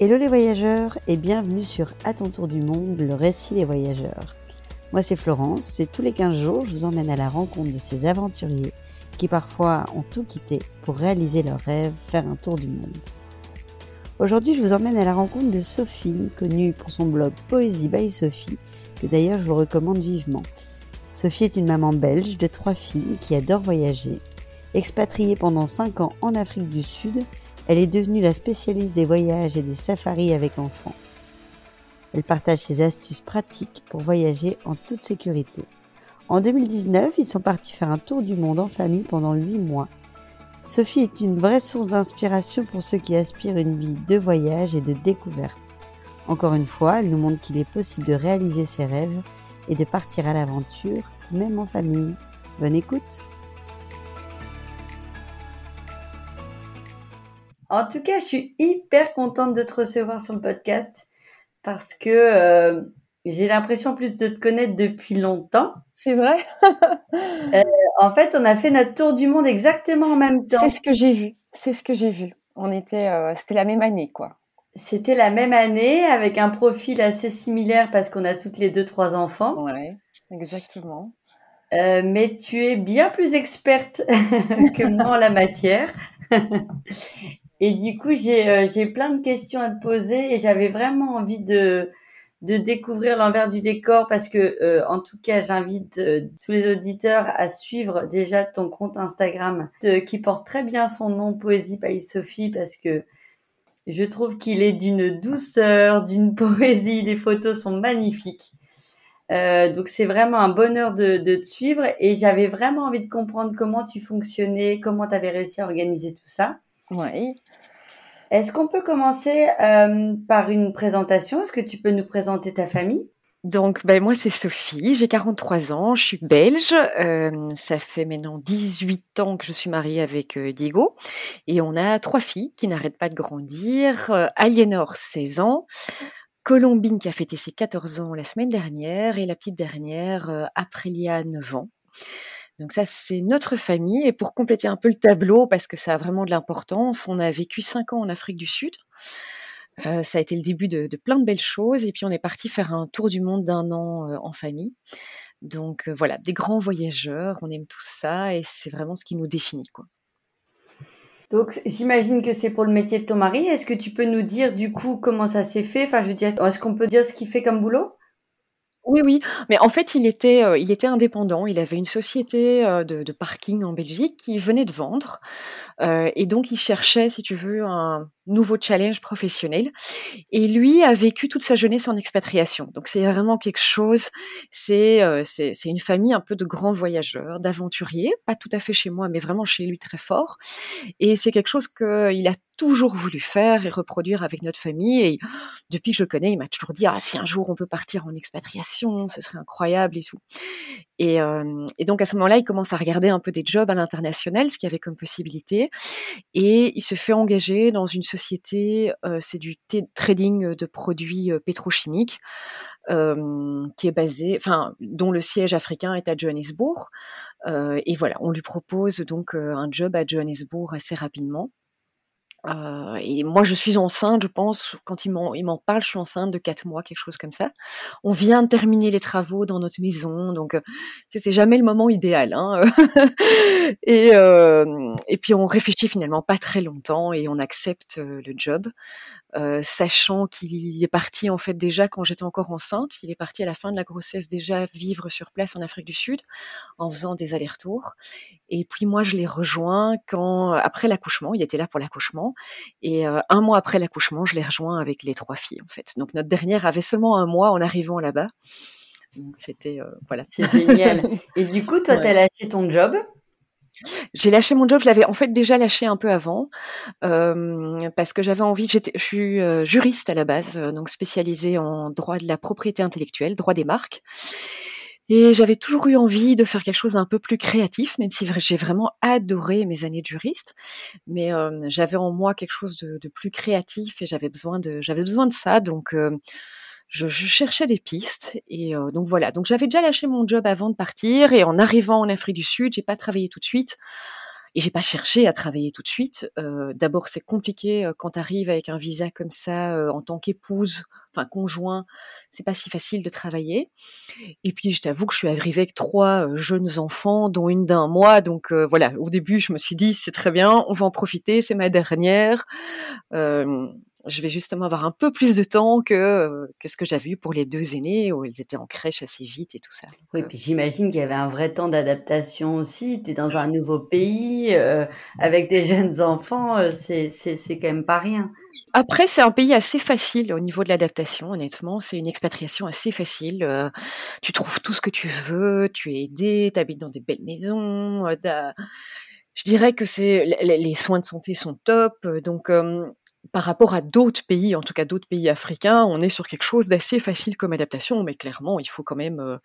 Hello les voyageurs et bienvenue sur À ton tour du monde, le récit des voyageurs. Moi c'est Florence et tous les 15 jours je vous emmène à la rencontre de ces aventuriers qui parfois ont tout quitté pour réaliser leurs rêves, faire un tour du monde. Aujourd'hui je vous emmène à la rencontre de Sophie, connue pour son blog Poésie by Sophie, que d'ailleurs je vous recommande vivement. Sophie est une maman belge de trois filles qui adore voyager. Expatriée pendant 5 ans en Afrique du Sud, elle est devenue la spécialiste des voyages et des safaris avec enfants. Elle partage ses astuces pratiques pour voyager en toute sécurité. En 2019, ils sont partis faire un tour du monde en famille pendant 8 mois. Sophie est une vraie source d'inspiration pour ceux qui aspirent une vie de voyage et de découverte. Encore une fois, elle nous montre qu'il est possible de réaliser ses rêves et de partir à l'aventure, même en famille. Bonne écoute En tout cas, je suis hyper contente de te recevoir sur le podcast parce que euh, j'ai l'impression plus de te connaître depuis longtemps. C'est vrai? euh, en fait, on a fait notre tour du monde exactement en même temps. C'est ce que j'ai vu. C'est ce que j'ai vu. On était, euh, c'était la même année, quoi. C'était la même année avec un profil assez similaire parce qu'on a toutes les deux trois enfants. Ouais, exactement. Euh, mais tu es bien plus experte que moi en la matière. Et du coup, j'ai euh, j'ai plein de questions à te poser et j'avais vraiment envie de de découvrir l'envers du décor parce que euh, en tout cas, j'invite euh, tous les auditeurs à suivre déjà ton compte Instagram qui porte très bien son nom Poésie by Sophie parce que je trouve qu'il est d'une douceur, d'une poésie, les photos sont magnifiques. donc c'est vraiment un bonheur de, de te suivre et j'avais vraiment envie de comprendre comment tu fonctionnais, comment tu avais réussi à organiser tout ça. Oui. Est-ce qu'on peut commencer euh, par une présentation? Est-ce que tu peux nous présenter ta famille? Donc, ben, moi, c'est Sophie, j'ai 43 ans, je suis belge. Euh, ça fait maintenant 18 ans que je suis mariée avec euh, Diego. Et on a trois filles qui n'arrêtent pas de grandir. Euh, Aliénor, 16 ans. Colombine, qui a fêté ses 14 ans la semaine dernière. Et la petite dernière, Aprélia, 9 ans. Donc ça, c'est notre famille. Et pour compléter un peu le tableau, parce que ça a vraiment de l'importance, on a vécu cinq ans en Afrique du Sud. Euh, ça a été le début de, plein de belles choses. Et puis on est parti faire un tour du monde d'un an euh, en famille. Donc euh, voilà, des grands voyageurs, on aime tout ça et c'est vraiment ce qui nous définit. Quoi. Donc j'imagine que c'est pour le métier de ton mari. Est-ce que tu peux nous dire du coup comment ça s'est fait? Enfin, je veux dire, est-ce qu'on peut dire ce qu'il fait comme boulot? Oui, oui, mais en fait, il était, euh, il était indépendant. Il avait une société euh, de, parking en Belgique qui venait de vendre, euh, et donc il cherchait, si tu veux, un nouveau challenge professionnel. Et lui a vécu toute sa jeunesse en expatriation. Donc c'est vraiment quelque chose. C'est, c'est, c'est une famille un peu de grands voyageurs, d'aventuriers, pas tout à fait chez moi, mais vraiment chez lui très fort. Et c'est quelque chose qu'il a toujours voulu faire et reproduire avec notre famille. Et depuis que je connais, il m'a toujours dit ah si un jour on peut partir en expatriation, ce serait incroyable et tout. Et, euh, et donc à ce moment-là, il commence à regarder un peu des jobs à l'international, ce qu'il y avait comme possibilité, et il se fait engager dans une société, euh, c'est du trading de produits euh, pétrochimiques. Euh, qui est basée, enfin, dont le siège africain est à Johannesburg. Euh, et voilà, on lui propose donc un job à Johannesburg assez rapidement. Euh, et moi, je suis enceinte, je pense, quand il m'en, parle, je suis enceinte de quatre mois, quelque chose comme ça. On vient de terminer les travaux dans notre maison, donc euh, c'est jamais le moment idéal. Hein et, euh, et puis on réfléchit finalement pas très longtemps et on accepte euh, le job, euh, sachant qu'il est parti en fait déjà quand j'étais encore enceinte. Il est parti à la fin de la grossesse déjà vivre sur place en Afrique du Sud, en faisant des allers-retours. Et puis moi, je l'ai rejoint quand après l'accouchement, il était là pour l'accouchement. Et euh, un mois après l'accouchement, je l'ai rejoint avec les trois filles, en fait. Donc notre dernière avait seulement un mois en arrivant là-bas. C'était euh, voilà. C'est génial. Et du coup, toi, ouais. tu as lâché ton job? J'ai lâché mon job, je l'avais en fait déjà lâché un peu avant, parce que j'avais envie, j'étais, je suis juriste à la base, donc spécialisée en droit de la propriété intellectuelle, droit des marques. Et j'avais toujours eu envie de faire quelque chose un peu plus créatif, même si j'ai vraiment adoré mes années de juriste. Mais j'avais en moi quelque chose de, plus créatif et j'avais besoin de, j'avais besoin de ça. Donc je, je, cherchais des pistes et euh, donc voilà. Donc j'avais déjà lâché mon job avant de partir et en arrivant en Afrique du Sud, j'ai pas travaillé tout de suite. Et j'ai pas cherché à travailler tout de suite. D'abord, c'est compliqué quand tu arrives avec un visa comme ça en tant qu'épouse, enfin conjoint, c'est pas si facile de travailler. Et puis, je t'avoue que je suis arrivée avec trois jeunes enfants, dont une d'un mois. Donc voilà, au début, je me suis dit c'est très bien, on va en profiter, c'est ma dernière je vais justement avoir un peu plus de temps que, euh, que ce que j'avais eu pour les deux aînés où ils étaient en crèche assez vite et tout ça. Oui, puis j'imagine qu'il y avait un vrai temps d'adaptation aussi. Tu es dans un nouveau pays euh, avec des jeunes enfants, euh, c'est quand même pas rien. Après, c'est un pays assez facile au niveau de l'adaptation, honnêtement. C'est une expatriation assez facile. tu trouves tout ce que tu veux, tu es aidé, tu habites dans des belles maisons. je dirais que c'est les, soins de santé sont top. Donc, par rapport à d'autres pays, en tout cas d'autres pays africains, on est sur quelque chose d'assez facile comme adaptation, mais clairement, il faut quand même, euh,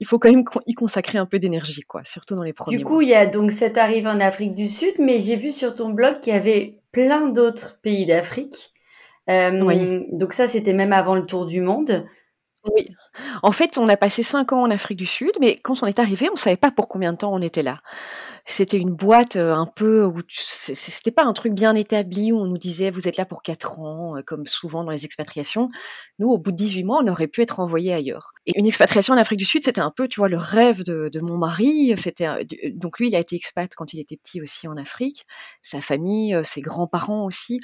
il faut quand même y consacrer un peu d'énergie, quoi, surtout dans les premiers. Du coup, il y a donc cette arrivée en Afrique du Sud, mais j'ai vu sur ton blog qu'il y avait plein d'autres pays d'Afrique. Euh, oui. Donc ça, c'était même avant le tour du monde. Oui. En fait, on a passé cinq ans en Afrique du Sud, mais quand on est arrivé, on savait pas pour combien de temps on était là c'était une boîte un peu où c'était pas un truc bien établi où on nous disait vous êtes là pour quatre ans, comme souvent dans les expatriations. Nous, au bout de 18 mois, on aurait pu être envoyé ailleurs. Et une expatriation en Afrique du Sud, c'était un peu, tu vois, le rêve de, de mon mari. C'était donc lui, il a été expat quand il était petit aussi en Afrique, sa famille, ses grands-parents aussi.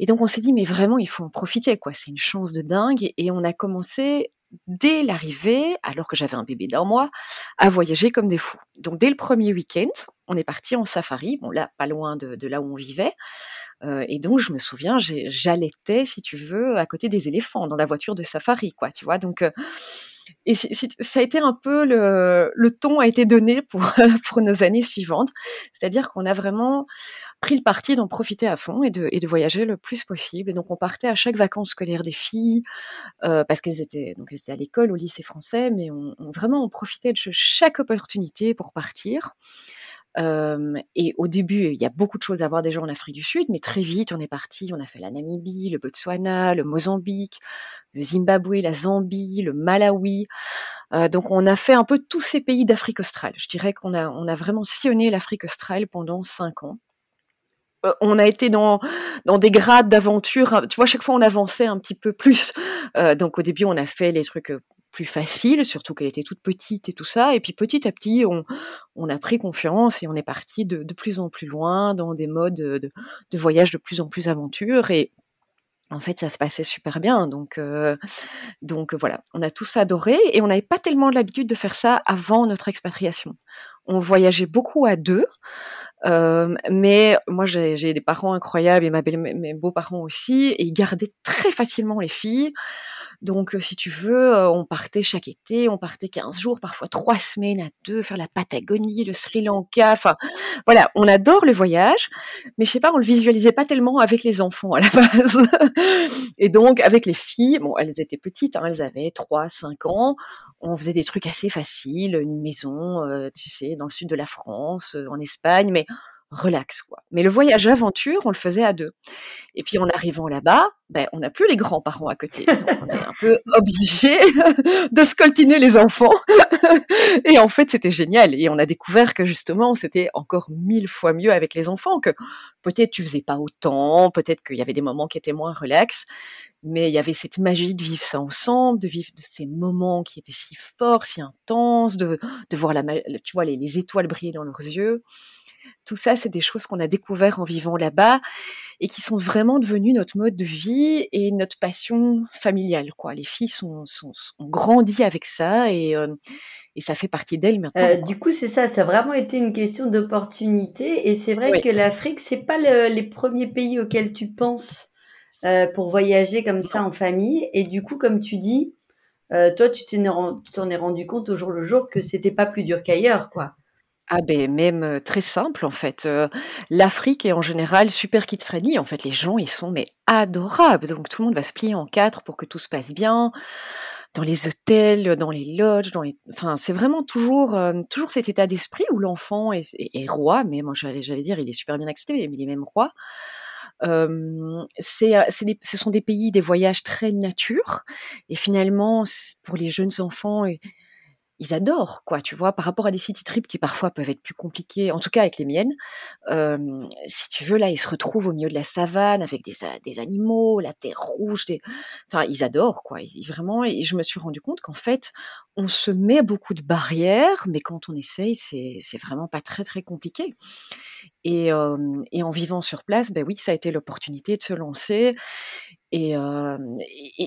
Et donc on s'est dit mais vraiment, il faut en profiter quoi. C'est une chance de dingue. Et on a commencé dès l'arrivée, alors que j'avais un bébé d'un mois, à voyager comme des fous. Donc dès le premier week-end, on est parti en safari, bon là, pas loin de, là où on vivait. Euh, et donc je me souviens, j'allaitais, si tu veux, à côté des éléphants dans la voiture de safari, quoi, tu vois. Donc euh, et ça a été un peu le, le ton a été donné pour pour nos années suivantes, c'est-à-dire qu'on a vraiment pris le parti d'en profiter à fond et de, et de voyager le plus possible. Et donc on partait à chaque vacances scolaires des filles euh, parce qu'elles étaient donc elles étaient à l'école au lycée français, mais on, on vraiment on profitait de chaque opportunité pour partir et au début, il y a beaucoup de choses à voir déjà en Afrique du Sud, mais très vite, on est parti, on a fait la Namibie, le Botswana, le Mozambique, le Zimbabwe, la Zambie, le Malawi. donc, on a fait un peu tous ces pays d'Afrique australe. Je dirais qu'on a, on a vraiment sillonné l'Afrique australe pendant cinq ans. On a été dans, dans des grades d'aventure. Tu vois, chaque fois, on avançait un petit peu plus. donc, au début, on a fait les trucs plus facile, surtout qu'elle était toute petite et tout ça. Et puis petit à petit, on, on a pris confiance et on est parti de, plus en plus loin dans des modes de, voyage de plus en plus aventure. Et en fait, ça se passait super bien. Donc, euh, donc voilà, on a tous adoré et on n'avait pas tellement l'habitude de faire ça avant notre expatriation. On voyageait beaucoup à deux. Euh, mais moi, j'ai des parents incroyables et ma belle, mes beaux-parents aussi, et ils gardaient très facilement les filles. Donc, si tu veux, on partait chaque été, on partait 15 jours, parfois trois semaines à deux, faire la Patagonie, le Sri Lanka. Enfin, voilà, on adore le voyage, mais je sais pas, on le visualisait pas tellement avec les enfants à la base. Et donc, avec les filles, bon, elles étaient petites, hein, elles avaient 3, 5 ans. On faisait des trucs assez faciles, une maison, tu sais, dans le sud de la France, en Espagne, mais relax quoi. Mais le voyage aventure, on le faisait à deux. Et puis en arrivant là-bas, ben on n'a plus les grands-parents à côté. Donc on est un peu obligé de scoltiner les enfants. et en fait, c'était génial. Et on a découvert que justement, c'était encore mille fois mieux avec les enfants, que peut-être tu faisais pas autant, peut-être qu'il y avait des moments qui étaient moins relax, mais il y avait cette magie de vivre ça ensemble, de vivre de ces moments qui étaient si forts, si intenses, de, de voir la, tu vois, les, les étoiles briller dans leurs yeux. Tout ça, c'est des choses qu'on a découvert en vivant là-bas et qui sont vraiment devenues notre mode de vie et notre passion familiale. Quoi. Les filles sont, sont, ont grandi avec ça et, euh, et ça fait partie d'elles maintenant. Euh, du coup, c'est ça, ça a vraiment été une question d'opportunité et c'est vrai que l'Afrique, c'est pas les premiers pays auxquels tu penses euh, pour voyager comme ça en famille. Et du coup, comme tu dis, toi, tu t'en es rendu compte au jour le jour que c'était pas plus dur qu'ailleurs, quoi. Ah ben même très simple en fait. L'Afrique est en général super friendly. En fait, les gens ils sont mais adorables. Donc tout le monde va se plier en quatre pour que tout se passe bien. Dans les hôtels, dans les lodges, dans les... enfin c'est vraiment toujours toujours cet état d'esprit où l'enfant est, roi. Mais moi j'allais dire il est super bien accepté, mais il est même roi. c'est, ce sont des pays, des voyages très nature. Et finalement, pour les jeunes enfants, ils adorent, quoi, tu vois, par rapport à des city trips qui parfois peuvent être plus compliqués, en tout cas avec les miennes. si tu veux, là, ils se retrouvent au milieu de la savane avec des, des animaux, la terre rouge, des... enfin, ils adorent, quoi, vraiment. Et je me suis rendu compte qu'en fait, on se met beaucoup de barrières, mais quand on essaye, c'est vraiment pas très très compliqué. Et, et, en vivant sur place, ben oui, ça a été l'opportunité de se lancer. Et,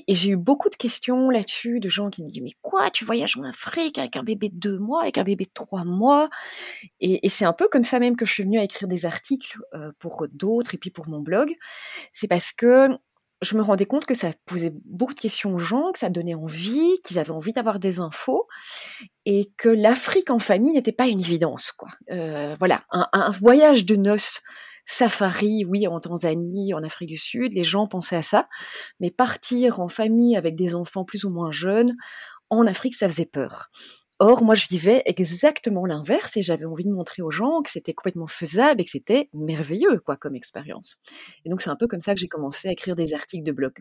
j'ai eu beaucoup de questions là-dessus, de gens qui me disent Mais quoi, tu voyages en Afrique avec un bébé de deux mois, avec un bébé de trois mois? Et, c'est un peu comme ça même que je suis venue à écrire des articles pour d'autres et puis pour mon blog. C'est parce que je me rendais compte que ça posait beaucoup de questions aux gens, que ça donnait envie, qu'ils avaient envie d'avoir des infos, et que l'Afrique en famille n'était pas une évidence. Quoi. Voilà, un, voyage de noces safari, oui, en Tanzanie, en Afrique du Sud, les gens pensaient à ça, mais partir en famille avec des enfants plus ou moins jeunes, en Afrique, ça faisait peur. Or, moi, je vivais exactement l'inverse et j'avais envie de montrer aux gens que c'était complètement faisable et que c'était merveilleux, quoi, comme expérience. Et donc, c'est un peu comme ça que j'ai commencé à écrire des articles de blog.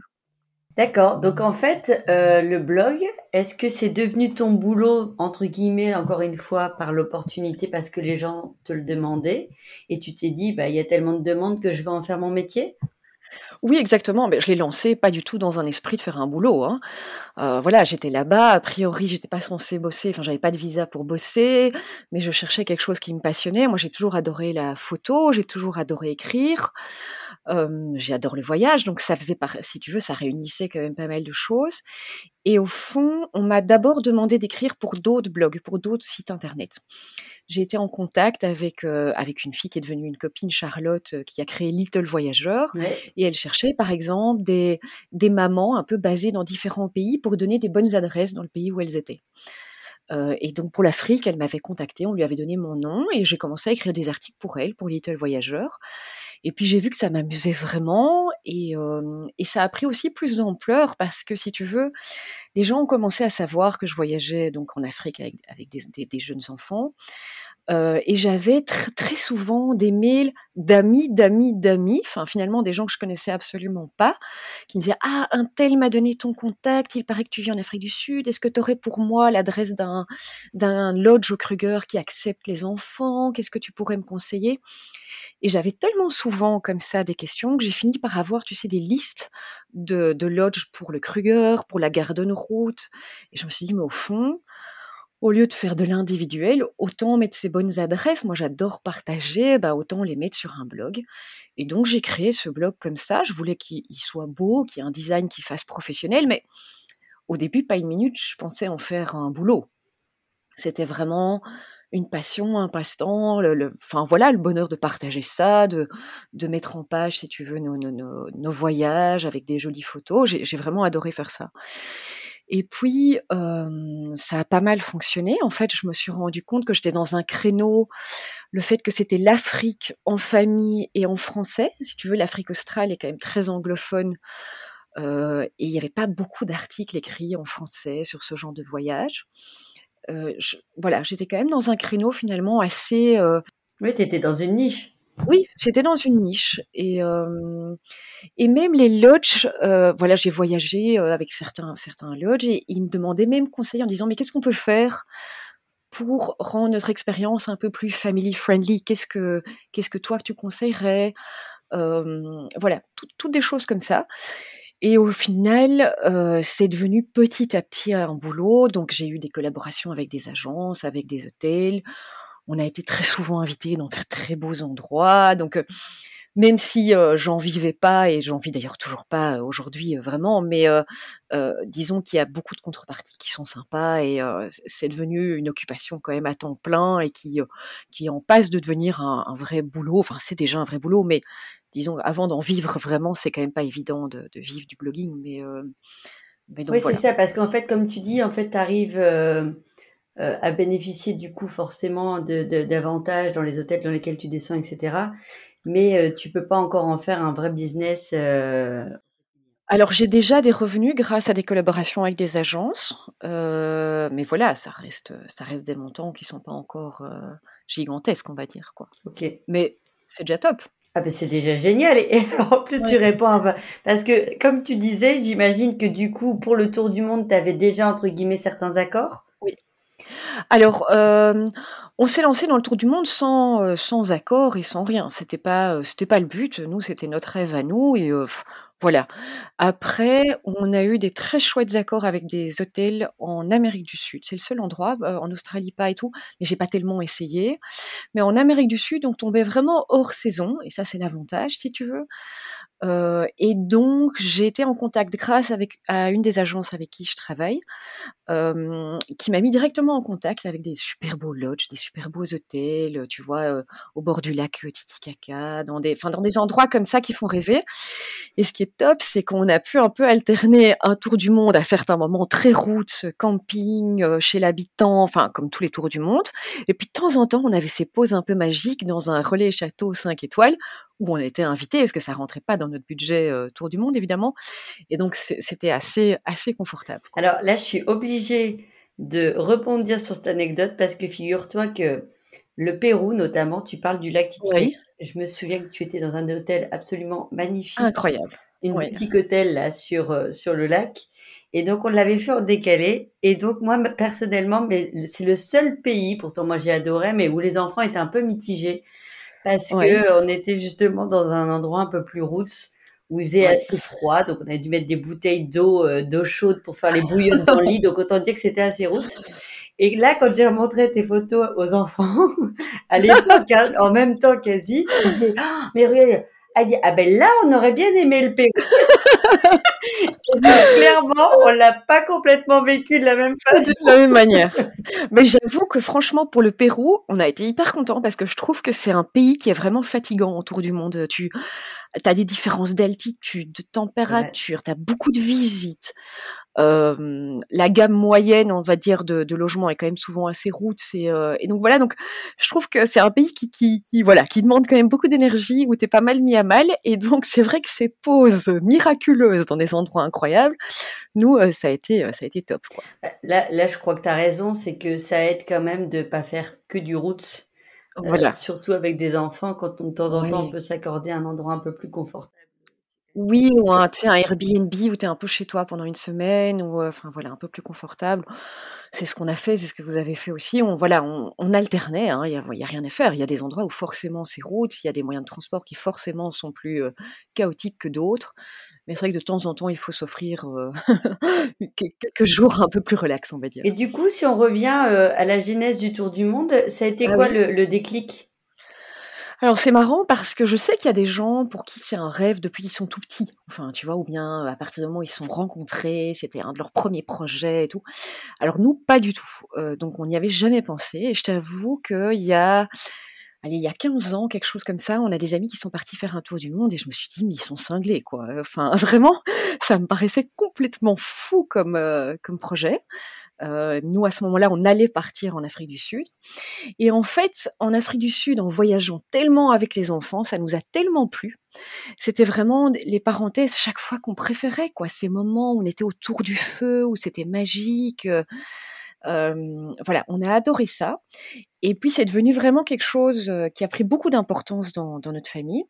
D'accord. Donc, en fait, euh, le blog, est-ce que c'est devenu ton boulot, entre guillemets, encore une fois, par l'opportunité parce que les gens te le demandaient et tu t'es dit, bah, il y a tellement de demandes que je vais en faire mon métier? Oui, exactement. Mais je l'ai lancé pas du tout dans un esprit de faire un boulot. Hein. Euh, voilà, j'étais là-bas. A priori, j'étais pas censée bosser. Enfin, j'avais pas de visa pour bosser, mais je cherchais quelque chose qui me passionnait. Moi, j'ai toujours adoré la photo. J'ai toujours adoré écrire. J'adore le voyage, donc ça faisait, si tu veux, ça réunissait quand même pas mal de choses. Et au fond, on m'a d'abord demandé d'écrire pour d'autres blogs, pour d'autres sites internet. J'ai été en contact avec avec une fille qui est devenue une copine, Charlotte, qui a créé Little Voyageur, et elle cherchait par exemple des des mamans un peu basées dans différents pays pour donner des bonnes adresses dans le pays où elles étaient. et donc pour l'Afrique, elle m'avait contacté, on lui avait donné mon nom et j'ai commencé à écrire des articles pour elle, pour Little Voyageur. Et puis j'ai vu que ça m'amusait vraiment et, et, ça a pris aussi plus d'ampleur parce que si tu veux, les gens ont commencé à savoir que je voyageais donc en Afrique avec, des, jeunes enfants. Euh, et j'avais très souvent des mails d'amis, d'amis, d'amis, enfin finalement des gens que je connaissais absolument pas, qui me disaient ah un tel m'a donné ton contact, il paraît que tu vis en Afrique du Sud, est-ce que tu aurais pour moi l'adresse d'un lodge au Kruger qui accepte les enfants, qu'est-ce que tu pourrais me conseiller? Et j'avais tellement souvent comme ça des questions que j'ai fini par avoir tu sais des listes de de lodges pour le Kruger, pour la Garden Route, et je me suis dit mais au fond au lieu de faire de l'individuel, autant mettre ses bonnes adresses. Moi, j'adore partager, bah, autant les mettre sur un blog. Et donc, j'ai créé ce blog comme ça. Je voulais qu'il soit beau, qu'il y ait un design qui fasse professionnel, mais au début, pas une minute, je pensais en faire un boulot. C'était vraiment une passion, un passe-temps, le, enfin voilà, le bonheur de partager ça, de, mettre en page, si tu veux, nos voyages avec des jolies photos. J'ai vraiment adoré faire ça. Et puis, ça a pas mal fonctionné. En fait, je me suis rendu compte que j'étais dans un créneau, le fait que c'était l'Afrique en famille et en français. Si tu veux, l'Afrique australe est quand même très anglophone. et il n'y avait pas beaucoup d'articles écrits en français sur ce genre de voyage. voilà, j'étais quand même dans un créneau finalement assez... Oui, tu étais dans une niche. Oui, j'étais dans une niche et euh, et même les lodges, euh, voilà, j'ai voyagé euh, avec certains certains lodges et ils me demandaient même conseil en disant mais qu'est-ce qu'on peut faire pour rendre notre expérience un peu plus family friendly Qu'est-ce que qu'est-ce que toi tu conseillerais? Voilà, toutes des choses comme ça. Et au final, c'est devenu petit à petit un boulot. Donc j'ai eu des collaborations avec des agences, avec des hôtels on a été très souvent invités dans très très beaux endroits. Donc euh, même si euh, j'en vivais pas et j'en vis d'ailleurs toujours pas euh, aujourd'hui vraiment, mais disons qu'il y a beaucoup de contreparties qui sont sympas et c'est devenu une occupation quand même à temps plein et qui qui en passe de devenir un, vrai boulot. Enfin, c'est déjà un vrai boulot, mais disons avant d'en vivre vraiment, c'est quand même pas évident de, vivre du blogging. Mais, mais donc, oui, c'est ça, parce qu'en fait, comme tu dis, en fait, tu arrives euh, à bénéficier du coup forcément d'avantages de, dans les hôtels dans lesquels tu descends, etc. Mais euh, tu peux pas encore en faire un vrai business. Euh... Alors j'ai déjà des revenus grâce à des collaborations avec des agences, euh, mais voilà, ça reste, ça reste des montants qui sont pas encore gigantesques, on va dire quoi. Ok. Mais c'est déjà top. Ah ben c'est déjà génial et, en plus tu réponds parce que comme tu disais, j'imagine que du coup pour le tour du monde, tu avais déjà entre guillemets certains accords? Oui. Alors, hem, on s'est lancé dans le tour du monde sans, heu, sans accord et sans rien. C'était pas, heu, c'était pas le but. Nous, c'était notre rêve à nous et voilà. Après, on a eu des très chouettes accords avec des hôtels en Amérique du Sud. C'est le seul endroit, en Australie pas et tout, mais j'ai pas tellement essayé. Mais en Amérique du Sud, on tombait vraiment hors saison et ça, c'est l'avantage si tu veux. Heu et donc j'ai été en contact grâce à une des agences avec qui je travaille, hem, qui m'a mis directement en contact avec des super beaux lodges, des super beaux hôtels, tu vois, heu, au bord du lac, Titicaca, dans des dans des endroits comme ça qui font rêver. Et ce qui est top, c'est qu'on a pu un peu alterner un tour du monde à certains moments très routes, camping, chez l'habitant, enfin comme tous les tours du monde. Et puis de temps en temps, on avait ces pauses un peu magiques dans un relais château 5 étoiles où on était invité, parce que ça rentrait pas dans notre budget euh, tour du monde évidemment, et donc c'était assez assez confortable. Alors là, je suis obligée de rebondir sur cette anecdote parce que figure-toi que le Pérou, notamment, tu parles du lac Titicaca. Je me souviens que tu étais dans un hôtel absolument magnifique. Incroyable. Une boutique hôtel là sur, euh, sur le lac. Et donc, on l'avait fait en décalé. Et donc, moi, personnellement, mais c'est le seul pays, pourtant moi j'ai adoré, mais où les enfants étaient un peu mitigés parce que on était justement dans un endroit un peu plus roots où il faisait assez froid, donc on avait dû mettre des bouteilles d'eau euh, d'eau chaude pour faire les bouillons dans le lit, donc autant dire que c'était assez roots. Et là, quand j'ai montré tes photos aux enfants, à l'époque, hein, en même temps quasi, ils disaient, oh, mais regarde, dit, ah ben là, on aurait bien aimé le Pérou. clairement, on l'a pas complètement vécu de la même façon. De la même manière. Mais j'avoue que franchement, pour le Pérou, on a été hyper contents parce que je trouve que c'est un pays qui est vraiment fatigant autour du monde. Tu as des différences d'altitude, de température, tu as beaucoup de visites la gamme moyenne, on va dire, de, de logements est quand même souvent assez route. C'est et donc voilà. Donc je trouve que c'est un pays qui, qui, qui, voilà, qui demande quand même beaucoup d'énergie, où t'es pas mal mis à mal. Et donc c'est vrai que ces pauses miraculeuses dans des endroits incroyables, nous, ça a été, ça a été top. Quoi. Là, là, je crois que tu as raison, c'est que ça aaide quand même de pas faire que du route. Voilà. surtout avec des enfants, quand on, de temps en temps on peut s'accorder un endroit un peu plus confortable. Oui, ou un tu un Airbnb où tu es un peu chez toi pendant une semaine ou, enfin voilà, un peu plus confortable. C'est ce qu'on a fait, c'est ce que vous avez fait aussi. On voilà, on alternait, hein, il y a rien à faire. Il y a des endroits où forcément c'est route, il y a des moyens de transport qui forcément sont plus, chaotiques que d'autres. Mais c'est vrai que de temps en temps, il faut s'offrir, quelques jours un peu plus relax, on va dire. Et du coup, si on revient, à la genèse du tour du monde, ça a été ah quoi le déclic? Alors c'est marrant parce que je sais qu'il y a des gens pour qui c'est un rêve depuis qu'ils sont tout petits. Enfin, tu vois, ou bien à partir du moment où ils sont rencontrés, c'était un de leurs premiers projets et tout. Alors nous, pas du tout. Euh, donc on n'y avait jamais pensé. Et je t'avoue qu'il y a, allez, il y a 15 ans, quelque chose comme ça, on a des amis qui sont partis faire un tour du monde et je me suis dit, mais ils sont cinglés, quoi. Enfin, vraiment, ça me paraissait complètement fou comme, euh, comme projet. Euh, nous, à ce moment-là, on allait partir en Afrique du Sud. Et en fait, en Afrique du Sud, en voyageant tellement avec les enfants, ça nous a tellement plu. C'était vraiment les parenthèses chaque fois qu'on préférait, quoi. Ces moments où on était autour du feu, où c'était magique. Voilà, on a adoré ça. Et puis c'est devenu vraiment quelque chose qui a pris beaucoup d'importance dans, notre famille.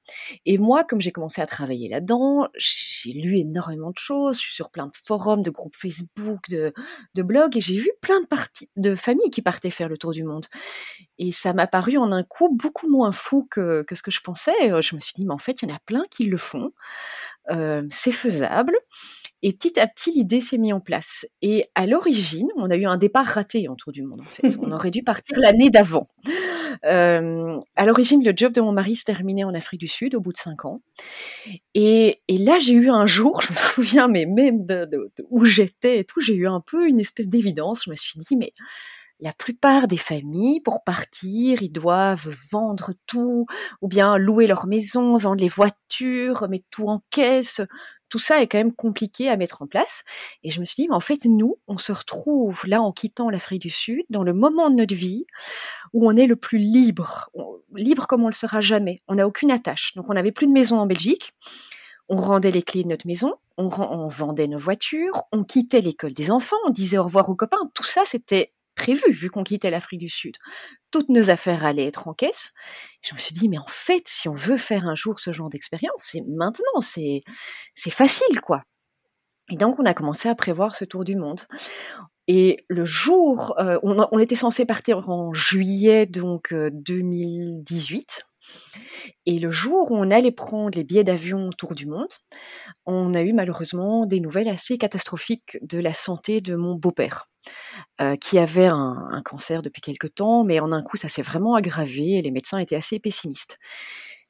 Et moi, comme j'ai commencé à travailler là-dedans, j'ai lu énormément de choses. Je suis sur plein de forums, de groupes Facebook, de, blogs, et j'ai vu plein de, de familles qui partaient faire le tour du monde. Et ça m'a paru en un coup beaucoup moins fou que, que ce que je pensais. Je me suis dit, mais en fait, il y en a plein qui le font. C'est faisable. Et petit à petit, l'idée s'est mise en place. Et à l'origine, on a eu un départ raté en tour du monde, en fait. On aurait dû partir l'année d'avant. Euh, à l'origine, le job de mon mari se terminait en Afrique du Sud au bout de cinq ans. Et, et là, j'ai eu un jour, je me souviens, mais même de, de, où j'étais et tout, j'ai eu un peu une espèce d'évidence. Je me suis dit, mais la plupart des familles, pour partir, ils doivent vendre tout, ou bien louer leur maison, vendre les voitures, mettre tout en caisse, tout ça est quand même compliqué à mettre en place. Et je me suis dit, mais en fait, nous, on se retrouve là en quittant l'Afrique du Sud, dans le moment de notre vie où on est le plus libre, libre comme on le sera jamais. On n'a aucune attache. Donc, on n'avait plus de maison en Belgique. On rendait les clés de notre maison, on, on vendait nos voitures, on quittait l'école des enfants, on disait au revoir aux copains. Tout ça, c'était prévu vu qu'on quittait l'Afrique du Sud. Toutes nos affaires allaient être en caisse. Je me suis dit, mais en fait, si on veut faire un jour ce genre d'expérience, c'est maintenant, c'est, facile, quoi. Et donc, on a commencé à prévoir ce tour du monde. Et le jour, euh, on, était censé partir en juillet donc 2018. Et le jour où on allait prendre les billets d'avion autour du monde, on a eu malheureusement des nouvelles assez catastrophiques de la santé de mon beau-père, euh, qui avait un, un, cancer depuis quelque temps, mais en un coup ça s'est vraiment aggravé et les médecins étaient assez pessimistes.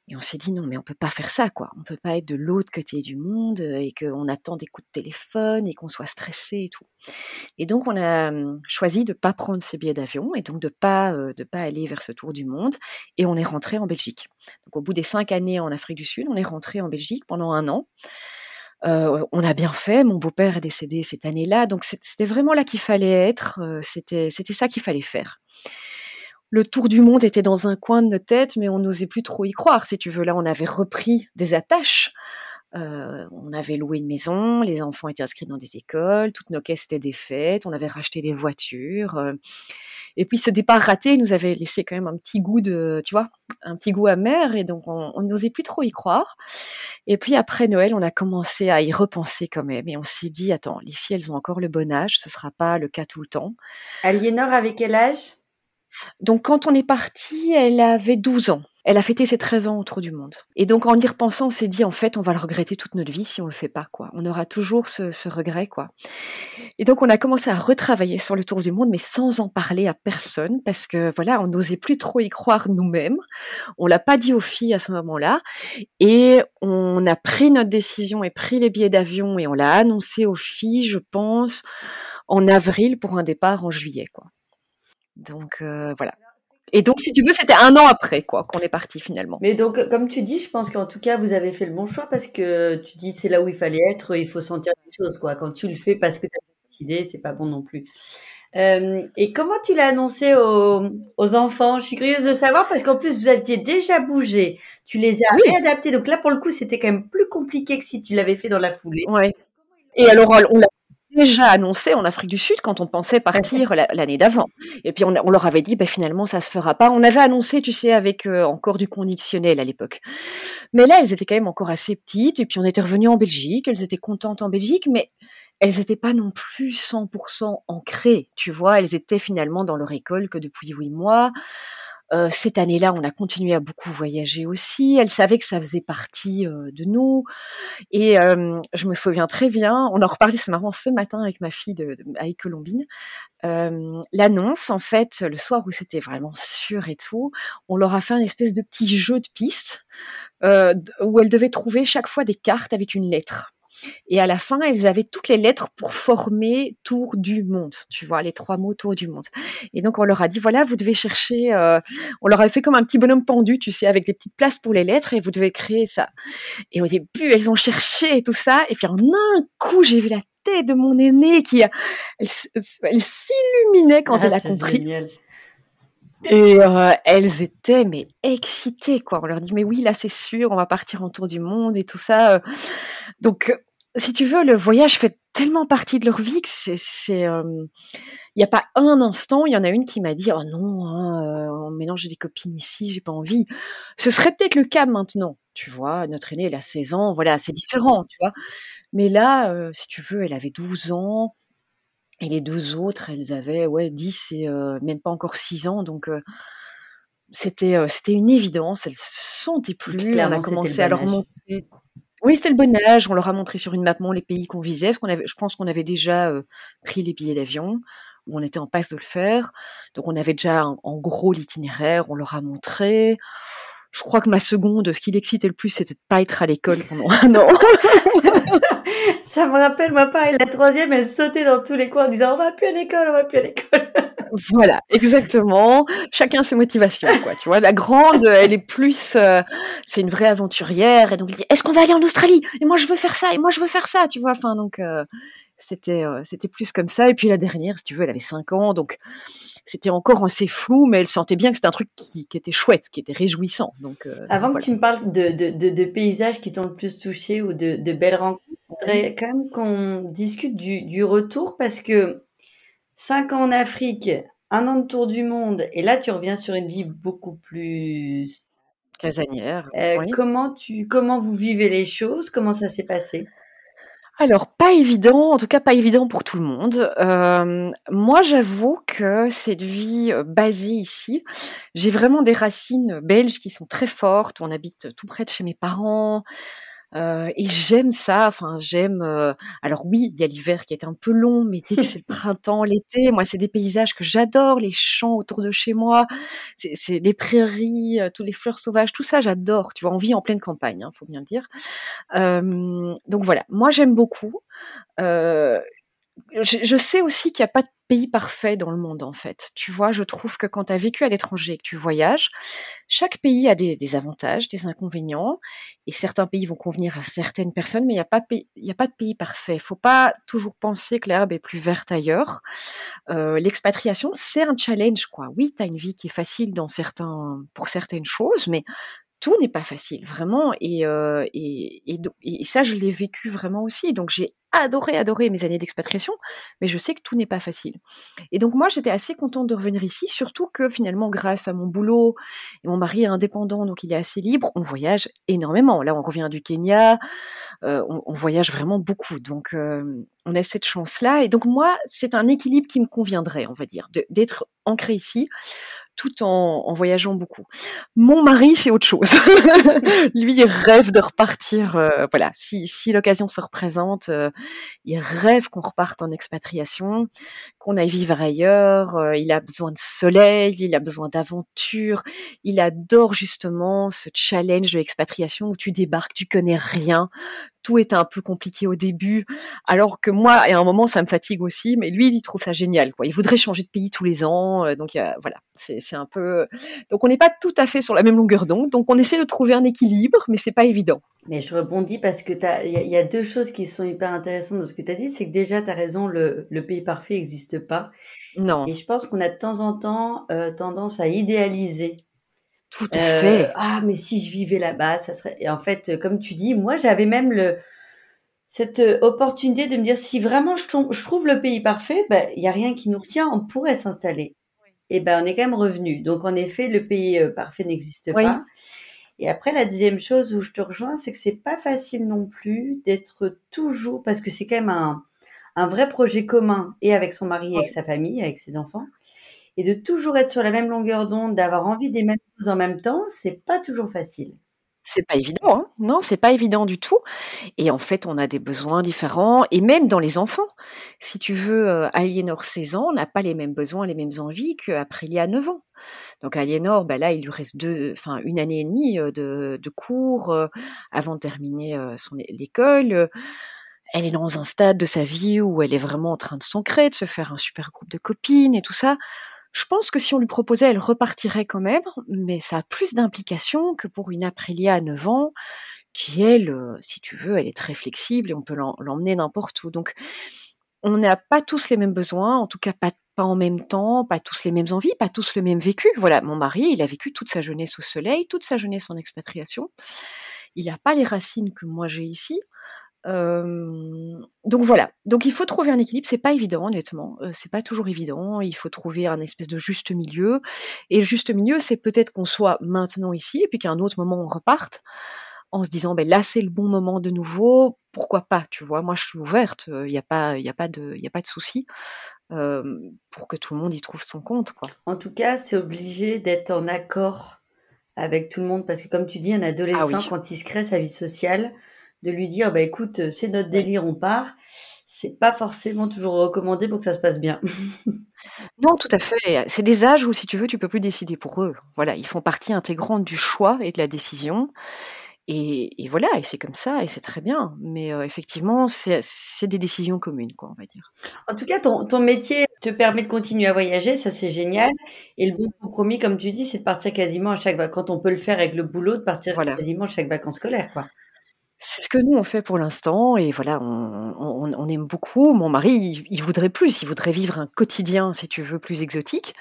Et on s'est dit non, mais on peut pas faire ça, quoi. On peut pas être de l'autre côté du monde euh, et qu'on attend des coups de téléphone et qu'on soit stressé et tout. Et donc on a hum, choisi de pas prendre ces billets d'avion et donc de pas euh, de pas aller vers ce tour du monde. Et on est rentré en Belgique. Donc au bout des cinq années en Afrique du Sud, on est rentré en Belgique pendant un an. Euh, on a bien fait. Mon beau-père est décédé cette année-là, donc c'était vraiment là qu'il fallait être. C'était c'était ça qu'il fallait faire le tour du monde était dans un coin de notre tête, mais on n'osait plus trop y croire, si tu veux. Là, on avait repris des attaches. Euh, on avait loué une maison, les enfants étaient inscrits dans des écoles, toutes nos caisses étaient défaites, on avait racheté des voitures. Euh, et puis ce départ raté nous avait laissé quand même un petit goût de, tu vois, un petit goût amer, et donc on n'osait plus trop y croire. Et puis après Noël, on a commencé à y repenser quand même, et on s'est dit, attends, les filles, elles ont encore le bon âge, ce sera pas le cas tout le temps. Aliénor, avec quel âge? Donc quand on est parti, elle avait 12 ans. Elle a fêté ses 13 ans autour du monde. Et donc en y repensant, on s'est dit en fait, on va le regretter toute notre vie si on le fait pas quoi. On aura toujours ce, regret quoi. Et donc on a commencé à retravailler sur le tour du monde, mais sans en parler à personne parce que voilà, on n'osait plus trop y croire nous-mêmes. On l'a pas dit aux filles à ce moment-là, et on a pris notre décision et pris les billets d'avion et on l'a annoncé aux filles, je pense, en avril pour un départ en juillet quoi. Donc euh, voilà. Et donc, si tu veux, c'était un an après, quoi, qu'on est parti finalement. Mais donc, comme tu dis, je pense qu'en tout cas, vous avez fait le bon choix parce que tu dis c'est là où il fallait être, il faut sentir les choses, quoi. Quand tu le fais parce que tu as décidé, c'est pas bon non plus. Euh, et comment tu l'as annoncé aux, aux, enfants? Je suis curieuse de savoir parce qu'en plus vous aviez déjà bougé, tu les as réadaptés. Donc là, pour le coup, c'était quand même plus compliqué que si tu l'avais fait dans la foulée. Ouais. Et alors, on l'a déjà annoncé en Afrique du Sud quand on pensait partir l'année d'avant. Et puis on, leur avait dit, ben finalement ça se fera pas. On avait annoncé, tu sais, avec euh, encore du conditionnel à l'époque. Mais là, elles étaient quand même encore assez petites. Et puis on était revenu en Belgique. Elles étaient contentes en Belgique, mais elles n'étaient pas non plus 100% ancrées. Tu vois, elles étaient finalement dans leur école que depuis huit mois. Euh, cette année-là, on a continué à beaucoup voyager aussi. Elle savait que ça faisait partie euh, de nous. Et euh, je me souviens très bien, on en reparlait ce marrant ce matin avec ma fille de, de avec Colombine. L'annonce, en fait, le soir où c'était vraiment sûr et tout, on leur a fait un espèce de petit jeu de piste où elles devaient trouver chaque fois des cartes avec une lettre. Et à la fin, elles avaient toutes les lettres pour former Tour du monde, tu vois, les trois mots Tour du monde. Et donc, on leur a dit, voilà, vous devez chercher, euh, on leur a fait comme un petit bonhomme pendu, tu sais, avec des petites places pour les lettres, et vous devez créer ça. Et au début, elles ont cherché et tout ça, et puis en un coup, j'ai vu la tête de mon aînée qui, elle, s'illuminait quand ah, elle a compris. Et euh, elles étaient mais excitées quoi. On leur dit mais oui là c'est sûr, on va partir en tour du monde et tout ça. Donc si tu veux, le voyage fait tellement partie de leur vie que c'est, euh, il n'y a pas un instant, il y en a une qui m'a dit, oh non, hein, euh, on mélange des copines ici, j'ai pas envie. Ce serait peut-être le cas maintenant, tu vois. Notre aînée, elle a 16 ans, voilà, c'est différent, tu vois. Mais là, si tu veux, elle avait 12 ans. Et les deux autres, elles avaient ouais 10 et euh, même pas encore 6 ans, donc euh, c'était euh, c'était une évidence. Elles se sentaient plus. on a commencé à leur montrer. Oui, c'était le bon âge. On leur a montré sur une map les pays qu'on visait. Parce qu'on avait, je pense qu'on avait déjà pris les billets d'avion ou on était en passe de le faire. Donc on avait déjà en gros l'itinéraire. On leur a montré. Je crois que ma seconde, ce qui l'excitait le plus, c'était de pas être à l'école pendant un an. Ça me rappelle, moi, pareil, la troisième, elle sautait dans tous les coins en disant, on va plus à l'école, on va plus à l'école. voilà, exactement. Chacun ses motivations, quoi. Tu vois, la grande, elle est plus, euh, c'est une vraie aventurière, et donc elle dit, est-ce qu'on va aller en Australie? Et moi, je veux faire ça, et moi, je veux faire ça, tu vois. Enfin, donc, euh, c'était, euh, c'était plus comme ça. Et puis la dernière, si tu veux, elle avait 5 ans, donc c'était encore assez flou, mais elle sentait bien que c'était un truc qui, était chouette, qui était réjouissant. Donc, Avant que tu me parles de, de, de, paysages qui t'ont le plus touché ou de, belles rencontres, voudrais quand même qu'on discute du, retour parce que cinq ans en Afrique, un an de tour du monde, et là tu reviens sur une vie beaucoup plus casanière. Euh, comment tu comment vous vivez les choses? Comment ça s'est passé? Alors, pas évident, en tout cas pas évident pour tout le monde. Hem, moi, j'avoue que cette vie, heu, basée ici, j'ai vraiment des racines, belges qui sont très fortes. On habite tout près de chez mes parents, heu et j'aime ça. Enfin, j'aime, heu alors oui, il y a l'hiver qui est un peu long, mais dès que c'est le printemps, l'été, moi, c'est des paysages que j'adore, les champs autour de chez moi, c'est des prairies, heu, tous les fleurs sauvages, tout ça, j'adore, tu vois? On vit en pleine campagne, hein, faut bien le dire. Donc voilà, moi j'aime beaucoup. Je sais aussi qu'il y a pas de pays parfait dans le monde, en fait. Tu vois? Je trouve que quand tu as vécu à l'étranger et que tu voyages, chaque pays a des avantages, des inconvénients et certains pays vont convenir à certaines personnes, mais il y a pas il a pas de pays parfait. Faut pas toujours penser que l'herbe est plus verte ailleurs. Heu, l'expatriation, c'est un challenge, quoi. Oui, tu as une vie qui est facile pour certaines choses, mais tout n'est pas facile, vraiment et heu et et ça, je l'ai vécu vraiment aussi. Donc j'ai adoré, adoré mes années d'expatriation, mais je sais que tout n'est pas facile et donc moi, j'étais assez contente de revenir ici, surtout que finalement, grâce à mon boulot et mon mari est indépendant, donc il est assez libre, on voyage énormément. Là, on revient du Kenya, heu, on voyage vraiment beaucoup donc hem, on a cette chance-là et donc moi, c'est un équilibre qui me conviendrait, on va dire, d'être ancrée ici, tout en en voyageant beaucoup. Mon mari, c'est autre chose. Lui, il rêve de repartir, heu, voilà, si si l'occasion se représente, heu, il rêve qu'on reparte en expatriation, qu'on aille vivre ailleurs, heu, il a besoin de soleil, il a besoin d'aventure, il adore justement ce challenge de l'expatriation où tu débarques, tu connais rien, tout est un peu compliqué au début, alors que moi, à un moment, ça me fatigue aussi, mais lui, il trouve ça génial, quoi. Il voudrait changer de pays tous les ans, heu, donc voilà, c'est un peu donc on n'est pas tout à fait sur la même longueur d'onde, donc on essaie de trouver un équilibre, mais c'est pas évident. Mais je rebondis parce que il y a il y a 2 choses qui sont hyper intéressantes dans ce que tu as dit, c'est que déjà tu as raison, le le pays parfait existe pas Non. et je pense qu'on a de temps en temps, heu, tendance à idéaliser. Tout à Heu, fait. «Ah mais si je vivais là-bas, ça serait» et en fait, heu, comme tu dis, moi j'avais même le cette, heu, opportunité de me dire: «Si vraiment je tombe je trouve le pays parfait, bah, il y a rien qui nous retient, on pourrait s'installer» et ben, on est quand même revenus. Donc en effet, le pays, parfait n'existe Oui. pas et après la 2e chose où je te rejoins, c'est que c'est pas facile non plus d'être toujours parce que c'est quand même un un vrai projet commun et avec son mari et avec sa famille, avec ses enfants et de toujours être sur la même longueur d'onde, d'avoir envie des mêmes choses en même temps, c'est pas toujours facile. C'est pas évident, hein. Non, c'est pas évident du tout et en fait, on a des besoins différents et même dans les enfants. Si tu veux, heu, Aliénor, 16 ans, n'a pas les mêmes besoins, les mêmes envies qu'Aprilia, 9 ans. Donc Aliénor, bah, là, il lui reste 2, enfin 1 année et demie, heu, de cours, heu, avant de terminer, son l'école. Elle est dans un stade de sa vie où elle est vraiment en train de s'ancrer, de se faire un super groupe de copines et tout ça. Je pense que si on lui proposait, elle repartirait quand même, mais ça a plus d'implications que pour une Aprilia à 9 ans qui elle, heu, si tu veux, elle est très flexible et on peut l'em l'emmener n'importe où. Donc on n'a pas tous les mêmes besoins, en tout cas pas pas en même temps, pas tous les mêmes envies, pas tous le même vécu. Voilà, mon mari, il a vécu toute sa jeunesse au soleil, toute sa jeunesse en expatriation. Il a pas les racines que moi j'ai ici. Donc voilà, donc il faut trouver un équilibre, c'est pas évident honnêtement, heu, c'est pas toujours évident. Il faut trouver un espèce de juste milieu et le juste milieu, c'est peut-être qu'on soit maintenant ici et puis qu'à un autre moment on reparte en se disant: «Beh, là, c'est le bon moment de nouveau, pourquoi pas?» tu vois? Moi, je suis ouverte, il y a pas il y a pas de il y a pas de souci, pour que tout le monde y trouve son compte, quoi. En tout cas, c'est obligé d'être en accord avec tout le monde parce que comme tu dis, un Ah adolescent, oui. quand il se crée sa vie sociale, de lui dire: «Bah, écoute, heu, c'est notre délire, on part», c'est pas forcément toujours recommandé pour que ça se passe bien. Non, tout à fait, c'est des âges où si tu veux, tu peux plus décider pour eux. Voilà, ils font partie intégrante du choix et de la décision et et voilà et c'est comme ça et c'est très bien. Mais heu, effectivement, c'est des décisions communes, quoi, on va dire. En tout cas, ton ton métier te permet de continuer à voyager, ça c'est génial et le bon compromis, comme tu dis, c'est de partir quasiment à chaque vac quand on peut le faire avec le boulot, de partir Voilà. quasiment chaque vacances scolaires, quoi. C'est ce que nous on fait pour l'instant et voilà, on aime beaucoup. Mon mari, il voudrait plus, il voudrait vivre un quotidien, si tu veux, plus exotique.